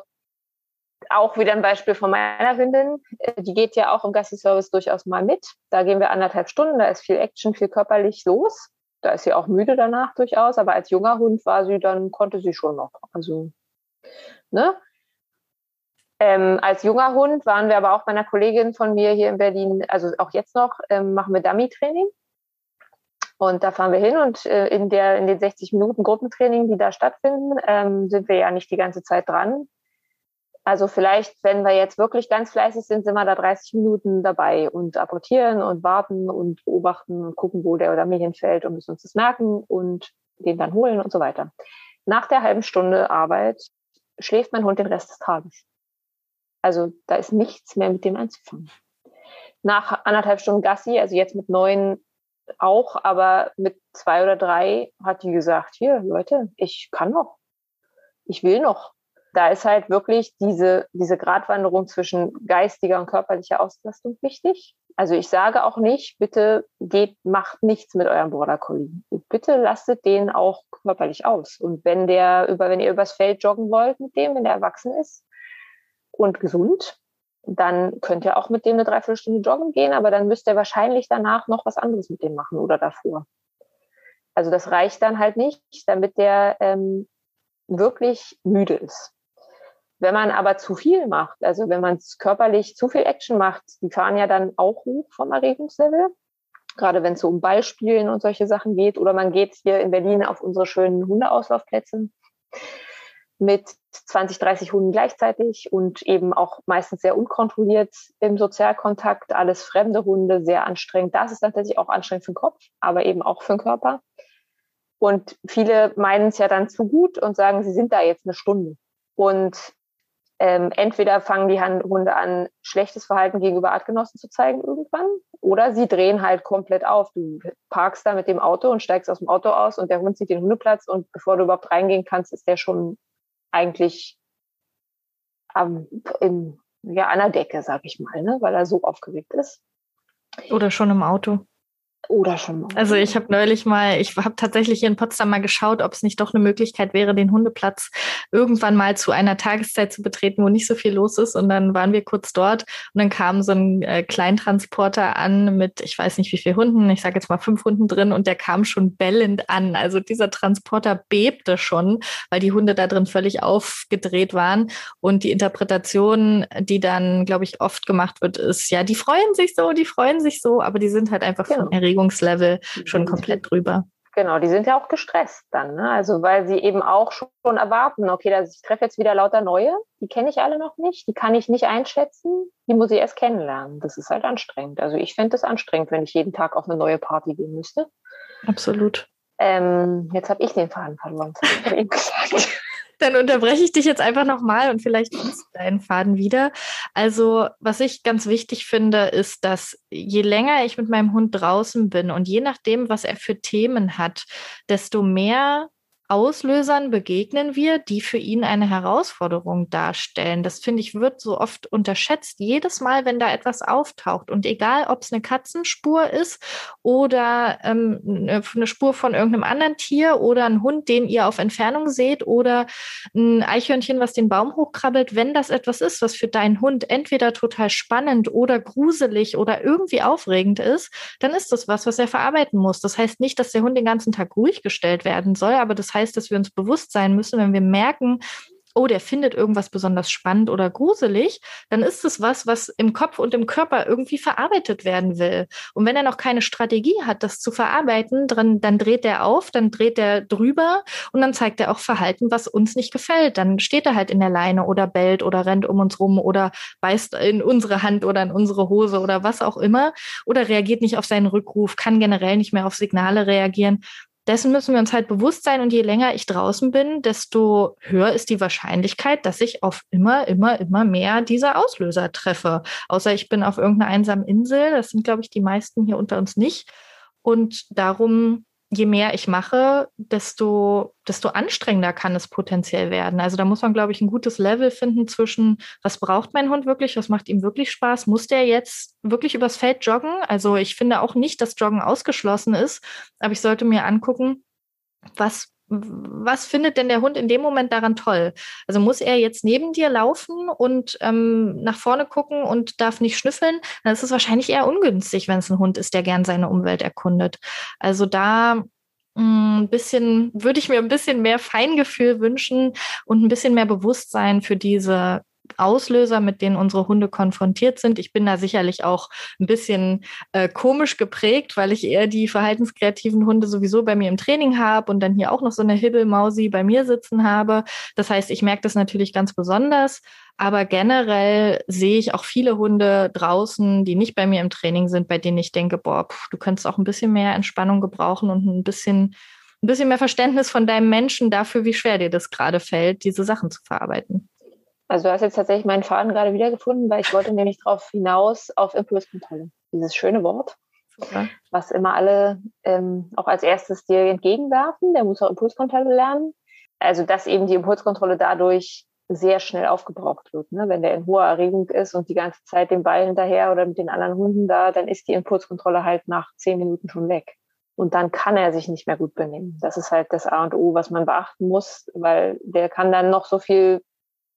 auch wieder ein Beispiel von meiner Hündin. Äh, die geht ja auch im Gassi-Service durchaus mal mit. Da gehen wir anderthalb Stunden, da ist viel Action, viel körperlich los. Da ist sie auch müde danach durchaus, aber als junger Hund war sie, dann konnte sie schon noch. Also, ne? Ähm, als junger Hund waren wir aber auch bei einer Kollegin von mir hier in Berlin, also auch jetzt noch, ähm, machen wir Dummy-Training. Und da fahren wir hin und äh, in, der, in den 60 Minuten Gruppentraining, die da stattfinden, ähm, sind wir ja nicht die ganze Zeit dran, also vielleicht, wenn wir jetzt wirklich ganz fleißig sind, sind wir da 30 Minuten dabei und apportieren und warten und beobachten und gucken, wo der oder mir hinfällt und müssen uns das merken und den dann holen und so weiter. Nach der halben Stunde Arbeit schläft mein Hund den Rest des Tages. Also da ist nichts mehr mit dem anzufangen. Nach anderthalb Stunden Gassi, also jetzt mit neun auch, aber mit zwei oder drei hat die gesagt, hier Leute, ich kann noch. Ich will noch da ist halt wirklich diese, diese Gratwanderung zwischen geistiger und körperlicher Auslastung wichtig. Also ich sage auch nicht, bitte geht, macht nichts mit eurem Border Collie. Bitte lasst den auch körperlich aus. Und wenn der über, wenn ihr übers Feld joggen wollt mit dem, wenn der erwachsen ist und gesund, dann könnt ihr auch mit dem eine Dreiviertelstunde joggen gehen, aber dann müsst ihr wahrscheinlich danach noch was anderes mit dem machen oder davor. Also das reicht dann halt nicht, damit der ähm, wirklich müde ist. Wenn man aber zu viel macht, also wenn man körperlich zu viel Action macht, die fahren ja dann auch hoch vom Erregungslevel. Gerade wenn es so um Ballspielen und solche Sachen geht. Oder man geht hier in Berlin auf unsere schönen Hundeauslaufplätze. mit 20, 30 Hunden gleichzeitig und eben auch meistens sehr unkontrolliert im Sozialkontakt, alles fremde Hunde, sehr anstrengend. Das ist tatsächlich auch anstrengend für den Kopf, aber eben auch für den Körper. Und viele meinen es ja dann zu gut und sagen, sie sind da jetzt eine Stunde. Und ähm, entweder fangen die Hunde an, schlechtes Verhalten gegenüber Artgenossen zu zeigen irgendwann, oder sie drehen halt komplett auf. Du parkst da mit dem Auto und steigst aus dem Auto aus und der Hund sieht den Hundeplatz und bevor du überhaupt reingehen kannst, ist der schon eigentlich ähm, in, ja, an der Decke, sag ich mal, ne? weil er so aufgeregt ist. Oder schon im Auto. Oder schon mal. Also ich habe neulich mal, ich habe tatsächlich hier in Potsdam mal geschaut, ob es nicht doch eine Möglichkeit wäre, den Hundeplatz irgendwann mal zu einer Tageszeit zu betreten, wo nicht so viel los ist. Und dann waren wir kurz dort und dann kam so ein äh, Kleintransporter an mit, ich weiß nicht wie viel Hunden, ich sage jetzt mal fünf Hunden drin und der kam schon bellend an. Also dieser Transporter bebte schon, weil die Hunde da drin völlig aufgedreht waren. Und die Interpretation, die dann, glaube ich, oft gemacht wird, ist, ja, die freuen sich so, die freuen sich so, aber die sind halt einfach genau. von Erregungslevel schon komplett drüber. Genau, die sind ja auch gestresst dann, ne? Also weil sie eben auch schon erwarten, okay, dass ich treffe jetzt wieder lauter neue, die kenne ich alle noch nicht, die kann ich nicht einschätzen, die muss ich erst kennenlernen. Das ist halt anstrengend. Also ich fände es anstrengend, wenn ich jeden Tag auf eine neue Party gehen müsste. Absolut. Ähm, jetzt habe ich den Faden verloren. Das habe ich eben gesagt. Dann unterbreche ich dich jetzt einfach nochmal und vielleicht findest du deinen Faden wieder. Also, was ich ganz wichtig finde, ist, dass je länger ich mit meinem Hund draußen bin und je nachdem, was er für Themen hat, desto mehr Auslösern begegnen wir, die für ihn eine Herausforderung darstellen. Das finde ich wird so oft unterschätzt. Jedes Mal, wenn da etwas auftaucht und egal, ob es eine Katzenspur ist oder ähm, eine Spur von irgendeinem anderen Tier oder ein Hund, den ihr auf Entfernung seht oder ein Eichhörnchen, was den Baum hochkrabbelt, wenn das etwas ist, was für deinen Hund entweder total spannend oder gruselig oder irgendwie aufregend ist, dann ist das was, was er verarbeiten muss. Das heißt nicht, dass der Hund den ganzen Tag ruhig gestellt werden soll, aber das heißt, heißt, dass wir uns bewusst sein müssen, wenn wir merken, oh, der findet irgendwas besonders spannend oder gruselig, dann ist es was, was im Kopf und im Körper irgendwie verarbeitet werden will. Und wenn er noch keine Strategie hat, das zu verarbeiten, dann, dann dreht er auf, dann dreht er drüber und dann zeigt er auch Verhalten, was uns nicht gefällt. Dann steht er halt in der Leine oder bellt oder rennt um uns rum oder beißt in unsere Hand oder in unsere Hose oder was auch immer oder reagiert nicht auf seinen Rückruf, kann generell nicht mehr auf Signale reagieren dessen müssen wir uns halt bewusst sein. Und je länger ich draußen bin, desto höher ist die Wahrscheinlichkeit, dass ich auf immer, immer, immer mehr diese Auslöser treffe. Außer ich bin auf irgendeiner einsamen Insel. Das sind, glaube ich, die meisten hier unter uns nicht. Und darum je mehr ich mache, desto, desto anstrengender kann es potenziell werden. Also da muss man, glaube ich, ein gutes Level finden zwischen, was braucht mein Hund wirklich, was macht ihm wirklich Spaß, muss der jetzt wirklich übers Feld joggen? Also ich finde auch nicht, dass Joggen ausgeschlossen ist, aber ich sollte mir angucken, was was findet denn der Hund in dem Moment daran toll? Also muss er jetzt neben dir laufen und ähm, nach vorne gucken und darf nicht schnüffeln? Dann ist es wahrscheinlich eher ungünstig, wenn es ein Hund ist, der gern seine Umwelt erkundet. Also da ein mm, bisschen, würde ich mir ein bisschen mehr Feingefühl wünschen und ein bisschen mehr Bewusstsein für diese Auslöser, mit denen unsere Hunde konfrontiert sind. Ich bin da sicherlich auch ein bisschen äh, komisch geprägt, weil ich eher die verhaltenskreativen Hunde sowieso bei mir im Training habe und dann hier auch noch so eine Hibbelmausi bei mir sitzen habe. Das heißt, ich merke das natürlich ganz besonders. Aber generell sehe ich auch viele Hunde draußen, die nicht bei mir im Training sind, bei denen ich denke, boah, pff, du könntest auch ein bisschen mehr Entspannung gebrauchen und ein bisschen, ein bisschen mehr Verständnis von deinem Menschen dafür, wie schwer dir das gerade fällt, diese Sachen zu verarbeiten. Also du hast jetzt tatsächlich meinen Faden gerade wiedergefunden, weil ich wollte nämlich darauf hinaus auf Impulskontrolle. Dieses schöne Wort, Super. was immer alle ähm, auch als erstes dir entgegenwerfen. Der muss auch Impulskontrolle lernen. Also dass eben die Impulskontrolle dadurch sehr schnell aufgebraucht wird. Ne? Wenn der in hoher Erregung ist und die ganze Zeit den Ball hinterher oder mit den anderen Hunden da, dann ist die Impulskontrolle halt nach zehn Minuten schon weg. Und dann kann er sich nicht mehr gut benehmen. Das ist halt das A und O, was man beachten muss, weil der kann dann noch so viel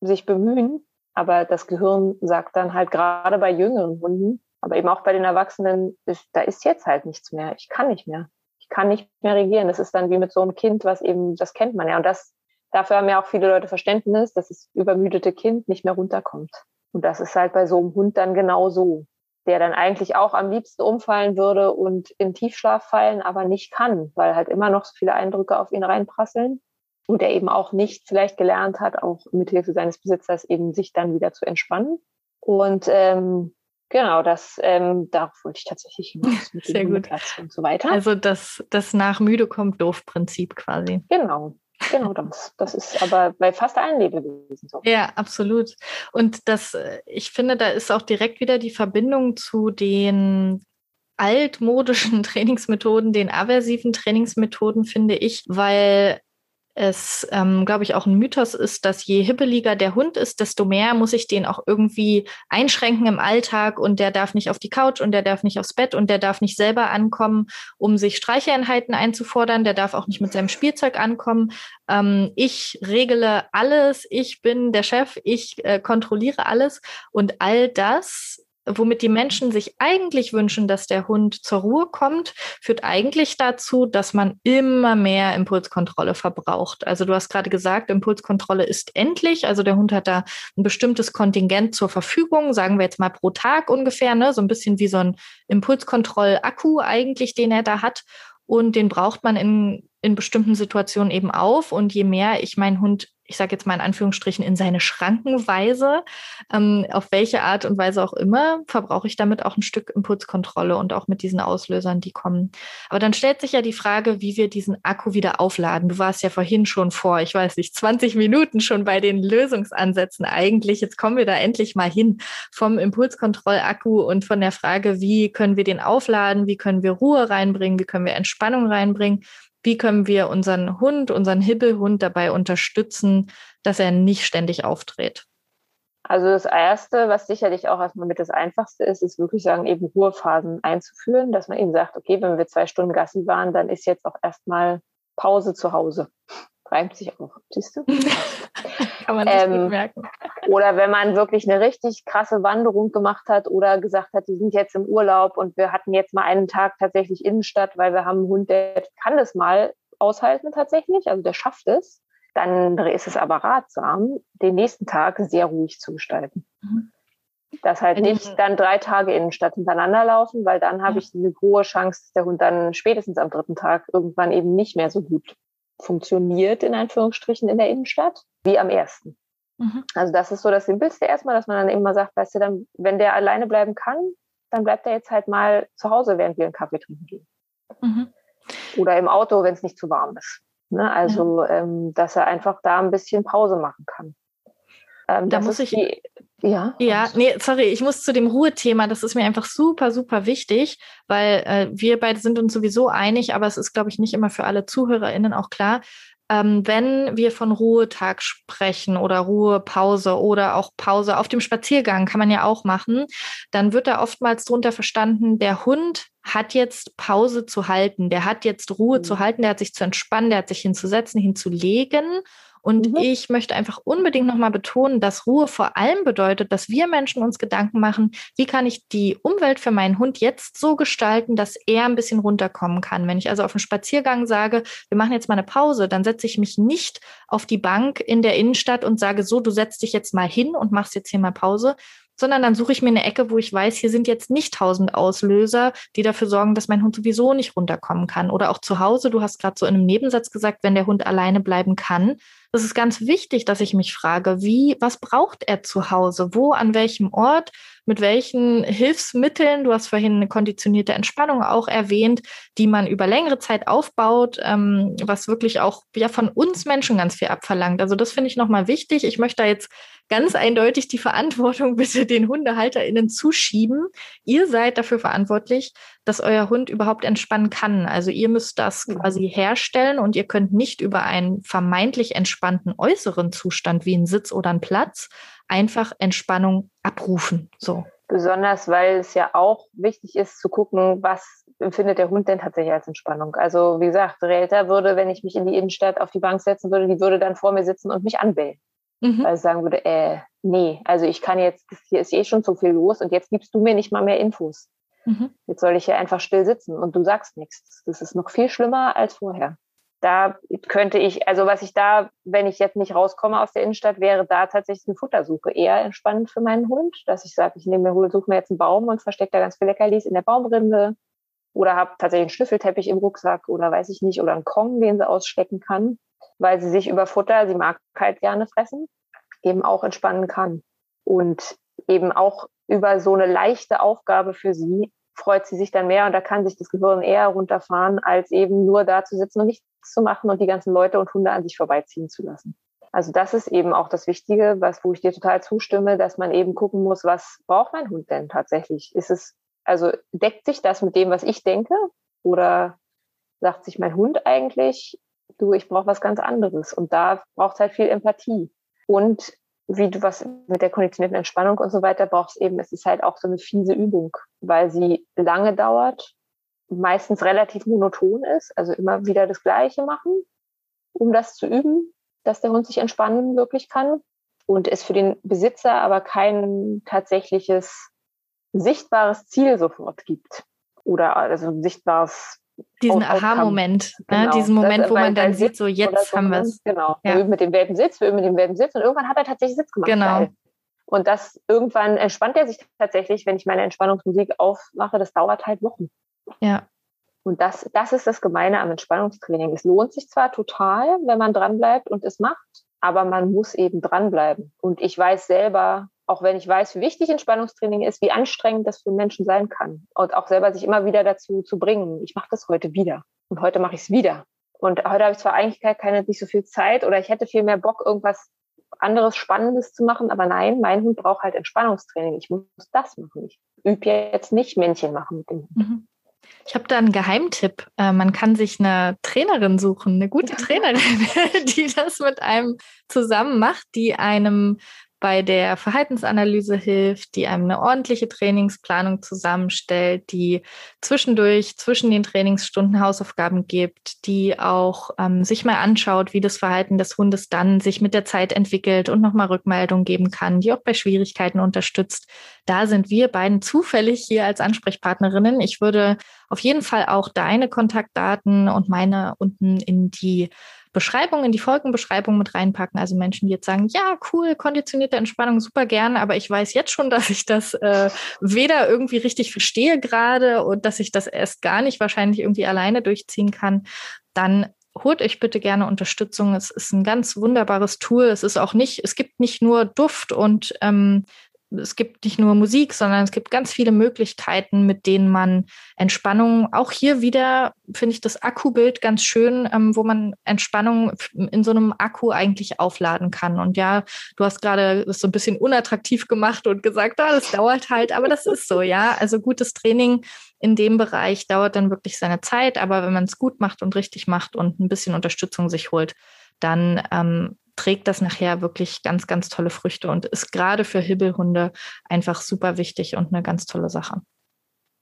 sich bemühen, aber das Gehirn sagt dann halt gerade bei jüngeren Hunden, aber eben auch bei den Erwachsenen, da ist jetzt halt nichts mehr. Ich kann nicht mehr. Ich kann nicht mehr regieren. Das ist dann wie mit so einem Kind, was eben, das kennt man ja. Und das, dafür haben ja auch viele Leute Verständnis, dass das übermüdete Kind nicht mehr runterkommt. Und das ist halt bei so einem Hund dann genau so, der dann eigentlich auch am liebsten umfallen würde und in Tiefschlaf fallen, aber nicht kann, weil halt immer noch so viele Eindrücke auf ihn reinprasseln und der eben auch nicht vielleicht gelernt hat, auch mithilfe seines Besitzers eben sich dann wieder zu entspannen. Und ähm, genau, das ähm, darauf wollte ich tatsächlich hinaus [laughs] mit Sehr gut. Platz und so weiter. Also das, das nach müde kommt doof Prinzip quasi. Genau. Genau, das, das ist aber bei fast allen Lebewesen so. Ja, absolut. Und das, äh, ich finde, da ist auch direkt wieder die Verbindung zu den altmodischen [laughs] Trainingsmethoden, den aversiven Trainingsmethoden, finde ich, weil es, ähm, glaube ich, auch ein Mythos ist, dass je hippeliger der Hund ist, desto mehr muss ich den auch irgendwie einschränken im Alltag und der darf nicht auf die Couch und der darf nicht aufs Bett und der darf nicht selber ankommen, um sich Streicheinheiten einzufordern, der darf auch nicht mit seinem Spielzeug ankommen. Ähm, ich regle alles, ich bin der Chef, ich äh, kontrolliere alles und all das womit die Menschen sich eigentlich wünschen, dass der Hund zur Ruhe kommt, führt eigentlich dazu, dass man immer mehr Impulskontrolle verbraucht. Also du hast gerade gesagt, Impulskontrolle ist endlich. Also der Hund hat da ein bestimmtes Kontingent zur Verfügung, sagen wir jetzt mal pro Tag ungefähr, ne? so ein bisschen wie so ein Impulskontroll-Akku eigentlich, den er da hat. Und den braucht man in, in bestimmten Situationen eben auf. Und je mehr ich meinen Hund ich sage jetzt mal in Anführungsstrichen, in seine Schranken weise, ähm, auf welche Art und Weise auch immer, verbrauche ich damit auch ein Stück Impulskontrolle und auch mit diesen Auslösern, die kommen. Aber dann stellt sich ja die Frage, wie wir diesen Akku wieder aufladen. Du warst ja vorhin schon vor, ich weiß nicht, 20 Minuten schon bei den Lösungsansätzen eigentlich. Jetzt kommen wir da endlich mal hin vom Impulskontrollakku und von der Frage, wie können wir den aufladen, wie können wir Ruhe reinbringen, wie können wir Entspannung reinbringen wie können wir unseren Hund, unseren Hibbelhund dabei unterstützen, dass er nicht ständig auftritt? Also das Erste, was sicherlich auch erstmal mit das Einfachste ist, ist wirklich sagen, eben Ruhephasen einzuführen, dass man eben sagt, okay, wenn wir zwei Stunden Gassi waren, dann ist jetzt auch erstmal Pause zu Hause reimt sich auch, siehst du? [laughs] Kann man sich ähm, gut merken. Oder wenn man wirklich eine richtig krasse Wanderung gemacht hat oder gesagt hat, die sind jetzt im Urlaub und wir hatten jetzt mal einen Tag tatsächlich Innenstadt, weil wir haben einen Hund, der kann das mal aushalten tatsächlich, also der schafft es, dann ist es aber ratsam, den nächsten Tag sehr ruhig zu gestalten. Mhm. Das halt nicht dann drei Tage Innenstadt hintereinander laufen, weil dann habe ich eine hohe Chance, dass der Hund dann spätestens am dritten Tag irgendwann eben nicht mehr so gut funktioniert, in Anführungsstrichen, in der Innenstadt, wie am ersten. Mhm. Also das ist so das Simpelste erstmal, dass man dann immer sagt, weißt du, dann, wenn der alleine bleiben kann, dann bleibt er jetzt halt mal zu Hause, während wir einen Kaffee trinken gehen. Mhm. Oder im Auto, wenn es nicht zu warm ist. Ne? Also, ja. ähm, dass er einfach da ein bisschen Pause machen kann. Ähm, da muss ich. Die, ja. Ja, nee, sorry, ich muss zu dem Ruhethema, das ist mir einfach super, super wichtig, weil äh, wir beide sind uns sowieso einig, aber es ist, glaube ich, nicht immer für alle ZuhörerInnen auch klar. Ähm, wenn wir von Ruhetag sprechen oder Ruhepause oder auch Pause auf dem Spaziergang, kann man ja auch machen, dann wird da oftmals drunter verstanden, der Hund hat jetzt Pause zu halten, der hat jetzt Ruhe mhm. zu halten, der hat sich zu entspannen, der hat sich hinzusetzen, hinzulegen und mhm. ich möchte einfach unbedingt nochmal betonen, dass Ruhe vor allem bedeutet, dass wir Menschen uns Gedanken machen, wie kann ich die Umwelt für meinen Hund jetzt so gestalten, dass er ein bisschen runterkommen kann. Wenn ich also auf dem Spaziergang sage, wir machen jetzt mal eine Pause, dann setze ich mich nicht auf die Bank in der Innenstadt und sage so, du setzt dich jetzt mal hin und machst jetzt hier mal Pause, sondern dann suche ich mir eine Ecke, wo ich weiß, hier sind jetzt nicht tausend Auslöser, die dafür sorgen, dass mein Hund sowieso nicht runterkommen kann. Oder auch zu Hause, du hast gerade so in einem Nebensatz gesagt, wenn der Hund alleine bleiben kann, das ist ganz wichtig, dass ich mich frage, wie, was braucht er zu Hause? Wo, an welchem Ort, mit welchen Hilfsmitteln? Du hast vorhin eine konditionierte Entspannung auch erwähnt, die man über längere Zeit aufbaut, ähm, was wirklich auch ja von uns Menschen ganz viel abverlangt. Also das finde ich nochmal wichtig. Ich möchte da jetzt ganz eindeutig die Verantwortung [laughs] bitte den HundehalterInnen zuschieben. Ihr seid dafür verantwortlich, dass euer Hund überhaupt entspannen kann. Also ihr müsst das mhm. quasi herstellen und ihr könnt nicht über einen vermeintlich entspannten äußeren Zustand wie einen Sitz oder einen Platz einfach Entspannung abrufen. So. Besonders, weil es ja auch wichtig ist zu gucken, was empfindet der Hund denn tatsächlich als Entspannung. Also wie gesagt, Relta würde, wenn ich mich in die Innenstadt auf die Bank setzen würde, die würde dann vor mir sitzen und mich anbellen. Mhm. Weil ich sagen würde, äh, nee, also ich kann jetzt, hier ist eh schon so viel los und jetzt gibst du mir nicht mal mehr Infos. Mhm. Jetzt soll ich hier einfach still sitzen und du sagst nichts. Das ist noch viel schlimmer als vorher. Da könnte ich, also was ich da, wenn ich jetzt nicht rauskomme aus der Innenstadt, wäre da tatsächlich eine Futtersuche eher entspannend für meinen Hund, dass ich sage, ich nehme mir, suche mir jetzt einen Baum und verstecke da ganz viel Leckerlis in der Baumrinde oder habe tatsächlich einen Schlüsselteppich im Rucksack oder weiß ich nicht, oder einen Kong, den sie ausstecken kann weil sie sich über Futter, sie mag halt gerne fressen, eben auch entspannen kann. Und eben auch über so eine leichte Aufgabe für sie freut sie sich dann mehr und da kann sich das Gehirn eher runterfahren, als eben nur da zu sitzen und nichts zu machen und die ganzen Leute und Hunde an sich vorbeiziehen zu lassen. Also das ist eben auch das Wichtige, was, wo ich dir total zustimme, dass man eben gucken muss, was braucht mein Hund denn tatsächlich? Ist es, also deckt sich das mit dem, was ich denke? Oder sagt sich mein Hund eigentlich, du, ich brauche was ganz anderes? Und da braucht es halt viel Empathie. Und wie du was mit der konditionierten Entspannung und so weiter brauchst eben, es ist halt auch so eine fiese Übung, weil sie lange dauert, meistens relativ monoton ist, also immer wieder das Gleiche machen, um das zu üben, dass der Hund sich entspannen wirklich kann und es für den Besitzer aber kein tatsächliches sichtbares Ziel sofort gibt oder also sichtbares diesen Aha-Moment, ne? genau. ne? diesen Moment, das, wo man dann sieht, so jetzt haben wir es. Genau, ja. wir üben mit dem Welpen Sitz, wir üben mit dem Welpen Sitz und irgendwann hat er tatsächlich Sitz gemacht. Genau. Geil. Und das irgendwann entspannt er sich tatsächlich, wenn ich meine Entspannungsmusik aufmache, das dauert halt Wochen. Ja. Und das, das ist das Gemeine am Entspannungstraining. Es lohnt sich zwar total, wenn man dranbleibt und es macht, aber man muss eben dranbleiben. Und ich weiß selber, auch wenn ich weiß, wie wichtig Entspannungstraining ist, wie anstrengend das für Menschen sein kann. Und auch selber sich immer wieder dazu zu bringen, ich mache das heute wieder. Und heute mache ich es wieder. Und heute habe ich zwar eigentlich keine, nicht so viel Zeit oder ich hätte viel mehr Bock, irgendwas anderes Spannendes zu machen, aber nein, mein Hund braucht halt Entspannungstraining. Ich muss das machen. Ich übe jetzt nicht Männchen machen mit dem Hund. Mhm. Ich habe da einen Geheimtipp. Äh, man kann sich eine Trainerin suchen, eine gute Trainerin, [laughs] die das mit einem zusammen macht, die einem bei der Verhaltensanalyse hilft, die einem eine ordentliche Trainingsplanung zusammenstellt, die zwischendurch zwischen den Trainingsstunden Hausaufgaben gibt, die auch ähm, sich mal anschaut, wie das Verhalten des Hundes dann sich mit der Zeit entwickelt und nochmal Rückmeldung geben kann, die auch bei Schwierigkeiten unterstützt. Da sind wir beiden zufällig hier als Ansprechpartnerinnen. Ich würde auf jeden Fall auch deine Kontaktdaten und meine unten in die Beschreibung, in die Folgenbeschreibung mit reinpacken. Also Menschen, die jetzt sagen, ja, cool, konditionierte Entspannung, super gern, aber ich weiß jetzt schon, [laughs] dass ich das äh, weder irgendwie richtig verstehe gerade und dass ich das erst gar nicht wahrscheinlich irgendwie alleine durchziehen kann, dann holt euch bitte gerne Unterstützung. Es ist ein ganz wunderbares Tool. Es ist auch nicht, es gibt nicht nur Duft und ähm, es gibt nicht nur Musik, sondern es gibt ganz viele Möglichkeiten, mit denen man Entspannung, auch hier wieder finde ich das Akkubild ganz schön, ähm, wo man Entspannung in so einem Akku eigentlich aufladen kann. Und ja, du hast gerade das so ein bisschen unattraktiv gemacht und gesagt, ah, das dauert halt, aber das ist so, ja. Also gutes Training in dem Bereich dauert dann wirklich seine Zeit, aber wenn man es gut macht und richtig macht und ein bisschen Unterstützung sich holt, dann ähm, trägt das nachher wirklich ganz, ganz tolle Früchte und ist gerade für Hibbelhunde einfach super wichtig und eine ganz tolle Sache.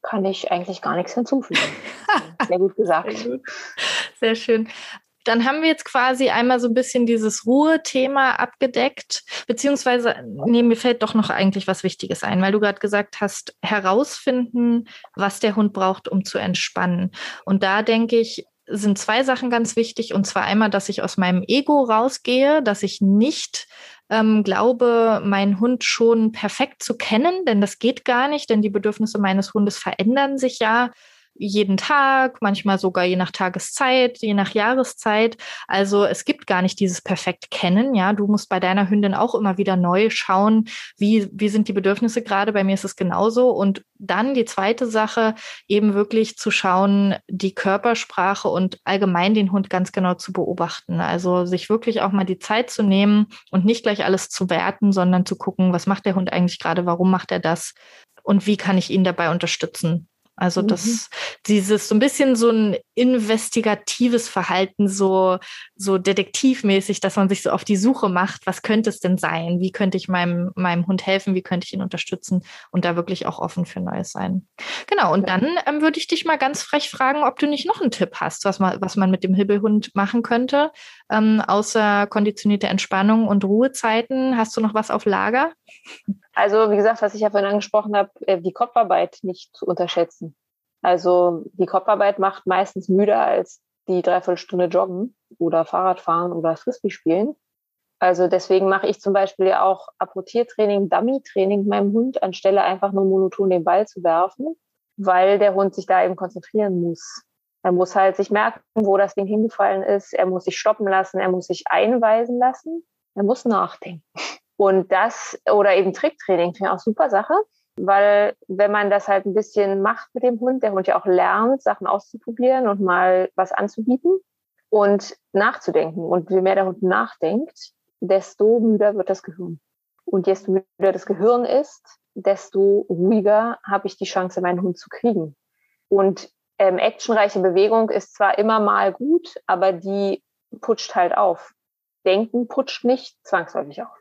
Kann ich eigentlich gar nichts hinzufügen. [laughs] Sehr gut gesagt. Sehr, gut. Sehr schön. Dann haben wir jetzt quasi einmal so ein bisschen dieses Ruhethema abgedeckt, beziehungsweise, nee, mir fällt doch noch eigentlich was Wichtiges ein, weil du gerade gesagt hast, herausfinden, was der Hund braucht, um zu entspannen. Und da denke ich, sind zwei Sachen ganz wichtig. Und zwar einmal, dass ich aus meinem Ego rausgehe, dass ich nicht ähm, glaube, meinen Hund schon perfekt zu kennen, denn das geht gar nicht, denn die Bedürfnisse meines Hundes verändern sich ja jeden Tag, manchmal sogar je nach Tageszeit, je nach Jahreszeit. Also es gibt gar nicht dieses perfekt kennen. Ja, du musst bei deiner Hündin auch immer wieder neu schauen, wie, wie sind die Bedürfnisse gerade. Bei mir ist es genauso. Und dann die zweite Sache, eben wirklich zu schauen, die Körpersprache und allgemein den Hund ganz genau zu beobachten. Also sich wirklich auch mal die Zeit zu nehmen und nicht gleich alles zu werten, sondern zu gucken, was macht der Hund eigentlich gerade, warum macht er das und wie kann ich ihn dabei unterstützen. Also das, mhm. dieses so ein bisschen so ein investigatives Verhalten, so, so detektivmäßig, dass man sich so auf die Suche macht, was könnte es denn sein? Wie könnte ich meinem, meinem Hund helfen? Wie könnte ich ihn unterstützen? Und da wirklich auch offen für Neues sein. Genau. Und dann ähm, würde ich dich mal ganz frech fragen, ob du nicht noch einen Tipp hast, was man, was man mit dem Hibbelhund machen könnte, ähm, außer konditionierte Entspannung und Ruhezeiten. Hast du noch was auf Lager? Also, wie gesagt, was ich ja vorhin angesprochen habe, äh, die Kopfarbeit nicht zu unterschätzen. Also, die Kopfarbeit macht meistens müder als die Dreiviertelstunde Joggen oder Fahrradfahren oder Frisbee spielen. Also deswegen mache ich zum Beispiel auch Apportiertraining, Dummy-Training mit meinem Hund, anstelle einfach nur monoton den Ball zu werfen, weil der Hund sich da eben konzentrieren muss. Er muss halt sich merken, wo das Ding hingefallen ist. Er muss sich stoppen lassen. Er muss sich einweisen lassen. Er muss nachdenken. Und das, oder eben Tricktraining, finde ich auch super Sache. Weil wenn man das halt ein bisschen macht mit dem Hund, der Hund ja auch lernt, Sachen auszuprobieren und mal was anzubieten und nachzudenken. Und je mehr der Hund nachdenkt, desto müder wird das Gehirn. Und desto müder das Gehirn ist, desto ruhiger habe ich die Chance, meinen Hund zu kriegen. Und ähm, actionreiche Bewegung ist zwar immer mal gut, aber die putscht halt auf. Denken putscht nicht zwangsläufig auf.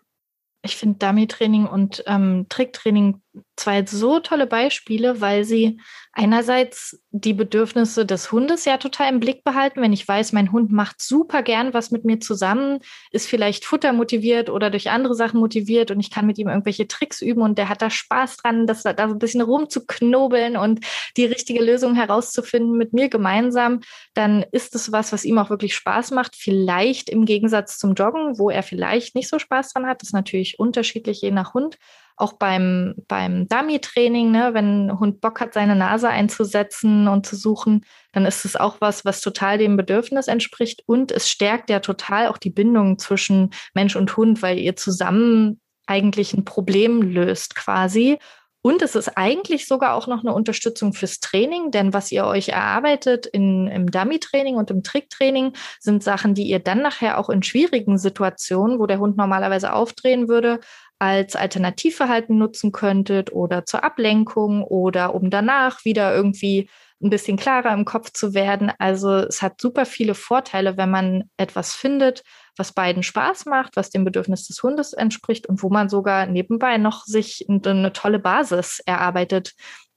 Ich finde Dummy-Training und ähm, Tricktraining zwei so tolle Beispiele, weil sie einerseits die Bedürfnisse des Hundes ja total im Blick behalten. Wenn ich weiß, mein Hund macht super gern was mit mir zusammen, ist vielleicht futtermotiviert oder durch andere Sachen motiviert und ich kann mit ihm irgendwelche Tricks üben und der hat da Spaß dran, das da so ein bisschen rumzuknobeln und die richtige Lösung herauszufinden mit mir gemeinsam, dann ist es was, was ihm auch wirklich Spaß macht. Vielleicht im Gegensatz zum Joggen, wo er vielleicht nicht so Spaß dran hat. Das ist natürlich unterschiedlich je nach Hund auch beim, beim Dummy-Training, ne, wenn ein Hund Bock hat, seine Nase einzusetzen und zu suchen, dann ist es auch was, was total dem Bedürfnis entspricht. Und es stärkt ja total auch die Bindung zwischen Mensch und Hund, weil ihr zusammen eigentlich ein Problem löst quasi. Und es ist eigentlich sogar auch noch eine Unterstützung fürs Training, denn was ihr euch erarbeitet in, im Dummy-Training und im Trick-Training sind Sachen, die ihr dann nachher auch in schwierigen Situationen, wo der Hund normalerweise aufdrehen würde, als Alternativverhalten nutzen könntet oder zur Ablenkung oder um danach wieder irgendwie ein bisschen klarer im Kopf zu werden. Also es hat super viele Vorteile, wenn man etwas findet, was beiden Spaß macht, was dem Bedürfnis des Hundes entspricht und wo man sogar nebenbei noch sich eine tolle Basis erarbeitet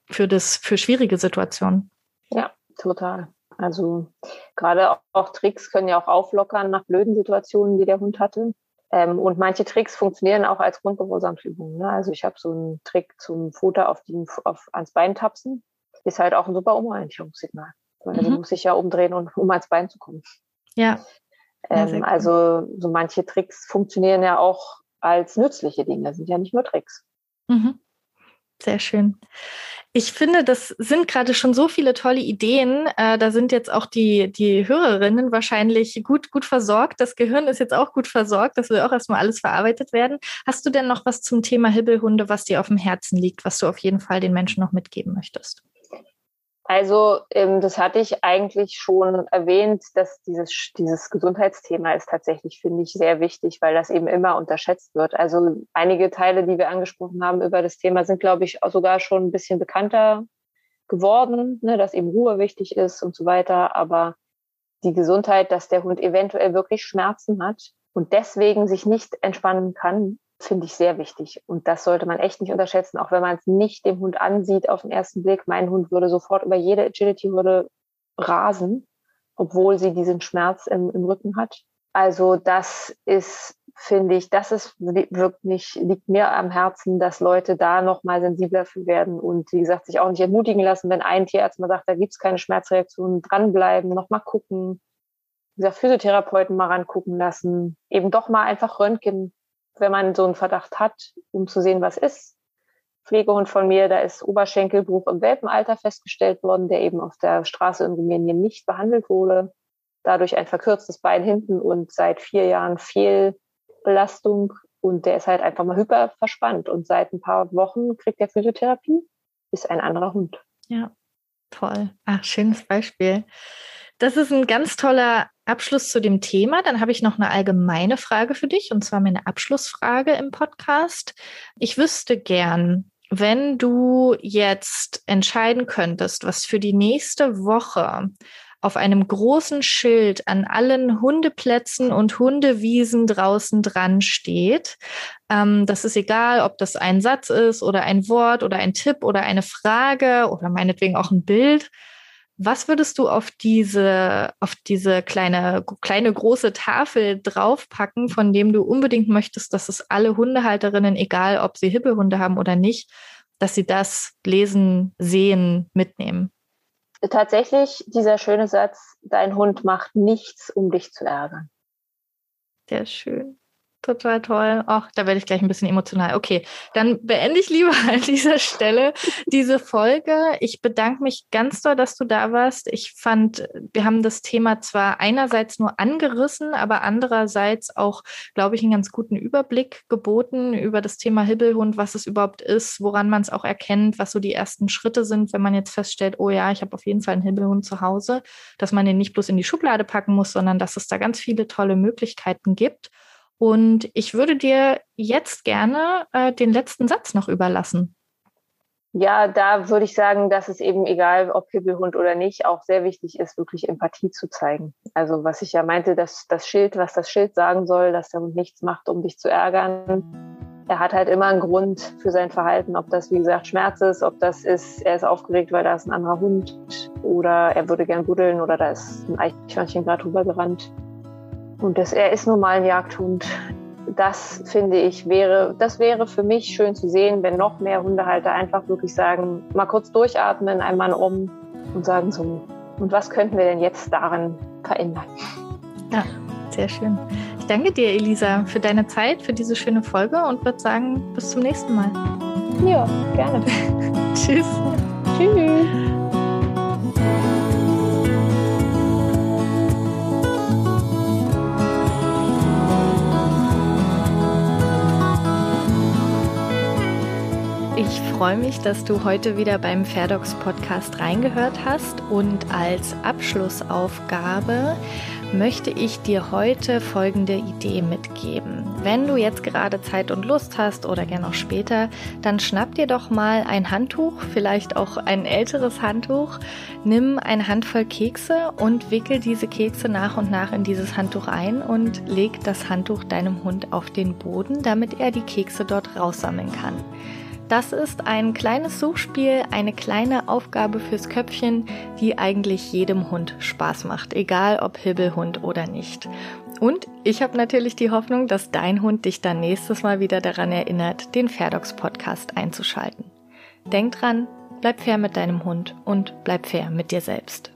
für das, für schwierige Situationen. Ja, total. Also gerade auch Tricks können ja auch auflockern nach blöden Situationen, die der Hund hatte. Ähm, und manche Tricks funktionieren auch als Grundbewusstseinsübung. Ne? Also ich habe so einen Trick zum Futter auf, die, auf ans Bein tapsen. Ist halt auch ein super Umorientierungssignal. Weil mhm. die muss sich ja umdrehen, und, um ans Bein zu kommen. Ja. Ähm, also so manche Tricks funktionieren ja auch als nützliche Dinge, sind ja nicht nur Tricks. Mhm. Sehr schön. Ich finde, das sind gerade schon so viele tolle Ideen. Äh, da sind jetzt auch die, die Hörerinnen wahrscheinlich gut, gut versorgt. Das Gehirn ist jetzt auch gut versorgt. Das will auch erstmal alles verarbeitet werden. Hast du denn noch was zum Thema Hibbelhunde, was dir auf dem Herzen liegt, was du auf jeden Fall den Menschen noch mitgeben möchtest? Also ähm, das hatte ich eigentlich schon erwähnt, dass dieses, dieses Gesundheitsthema ist tatsächlich, finde ich, sehr wichtig, weil das eben immer unterschätzt wird. Also einige Teile, die wir angesprochen haben über das Thema, sind, glaube ich, sogar schon ein bisschen bekannter geworden, ne, dass eben Ruhe wichtig ist und so weiter. Aber die Gesundheit, dass der Hund eventuell wirklich Schmerzen hat und deswegen sich nicht entspannen kann, finde ich sehr wichtig. Und das sollte man echt nicht unterschätzen, auch wenn man es nicht dem Hund ansieht auf den ersten Blick. Mein Hund würde sofort über jede Agility-Hürde rasen, obwohl sie diesen Schmerz im, im Rücken hat. Also das ist, finde ich, das ist wirklich, liegt mir am Herzen, dass Leute da nochmal sensibler für werden und wie gesagt, sich auch nicht ermutigen lassen, wenn ein Tierarzt mal sagt, da gibt es keine Schmerzreaktion, dranbleiben, nochmal gucken, wie gesagt, Physiotherapeuten mal rangucken lassen, eben doch mal einfach Röntgen wenn man so einen Verdacht hat, um zu sehen, was ist. Pflegehund von mir, da ist Oberschenkelbruch im Welpenalter festgestellt worden, der eben auf der Straße in Rumänien nicht behandelt wurde. Dadurch ein verkürztes Bein hinten und seit vier Jahren Fehlbelastung. Und der ist halt einfach mal hyper verspannt. Und seit ein paar Wochen kriegt er Physiotherapie, ist ein anderer Hund. Ja, toll. Ach, schönes Beispiel. Das ist ein ganz toller Abschluss zu dem Thema. Dann habe ich noch eine allgemeine Frage für dich, und zwar meine Abschlussfrage im Podcast. Ich wüsste gern, wenn du jetzt entscheiden könntest, was für die nächste Woche auf einem großen Schild an allen Hundeplätzen und Hundewiesen draußen dran steht. Ähm, das ist egal, ob das ein Satz ist oder ein Wort oder ein Tipp oder eine Frage oder meinetwegen auch ein Bild. Was würdest du auf diese, auf diese kleine, kleine große Tafel draufpacken, von dem du unbedingt möchtest, dass es alle Hundehalterinnen, egal ob sie Hippelhunde haben oder nicht, dass sie das lesen, sehen, mitnehmen? Tatsächlich dieser schöne Satz, dein Hund macht nichts, um dich zu ärgern. Sehr schön. Total toll. Ach, da werde ich gleich ein bisschen emotional. Okay, dann beende ich lieber [laughs] an dieser Stelle diese Folge. Ich bedanke mich ganz doll, dass du da warst. Ich fand, wir haben das Thema zwar einerseits nur angerissen, aber andererseits auch, glaube ich, einen ganz guten Überblick geboten über das Thema Hibbelhund, was es überhaupt ist, woran man es auch erkennt, was so die ersten Schritte sind, wenn man jetzt feststellt, oh ja, ich habe auf jeden Fall einen Hibbelhund zu Hause, dass man den nicht bloß in die Schublade packen muss, sondern dass es da ganz viele tolle Möglichkeiten gibt. Und ich würde dir jetzt gerne äh, den letzten Satz noch überlassen. Ja, da würde ich sagen, dass es eben egal, ob Hibbelhund oder nicht, auch sehr wichtig ist, wirklich Empathie zu zeigen. Also was ich ja meinte, dass das Schild, was das Schild sagen soll, dass der Hund nichts macht, um dich zu ärgern. Er hat halt immer einen Grund für sein Verhalten, ob das wie gesagt Schmerz ist, ob das ist, er ist aufgeregt, weil da ist ein anderer Hund oder er würde gern buddeln oder da ist ein Eichhörnchen gerade rübergerannt. Und das, er ist nun mal ein Jagdhund. Das finde ich wäre, das wäre für mich schön zu sehen, wenn noch mehr Hundehalter einfach wirklich sagen, mal kurz durchatmen, einmal um und sagen so, und was könnten wir denn jetzt daran verändern? Ja, sehr schön. Ich danke dir, Elisa, für deine Zeit, für diese schöne Folge und würde sagen, bis zum nächsten Mal. Ja, gerne. [laughs] Tschüss. Tschüss. Ich freue mich, dass du heute wieder beim Fairdocs Podcast reingehört hast und als Abschlussaufgabe möchte ich dir heute folgende Idee mitgeben. Wenn du jetzt gerade Zeit und Lust hast oder gern auch später, dann schnapp dir doch mal ein Handtuch, vielleicht auch ein älteres Handtuch, nimm eine Handvoll Kekse und wickel diese Kekse nach und nach in dieses Handtuch ein und leg das Handtuch deinem Hund auf den Boden, damit er die Kekse dort raussammeln kann. Das ist ein kleines Suchspiel, eine kleine Aufgabe fürs Köpfchen, die eigentlich jedem Hund Spaß macht, egal ob Hibbelhund oder nicht. Und ich habe natürlich die Hoffnung, dass dein Hund dich dann nächstes Mal wieder daran erinnert, den Fairdogs Podcast einzuschalten. Denk dran, bleib fair mit deinem Hund und bleib fair mit dir selbst.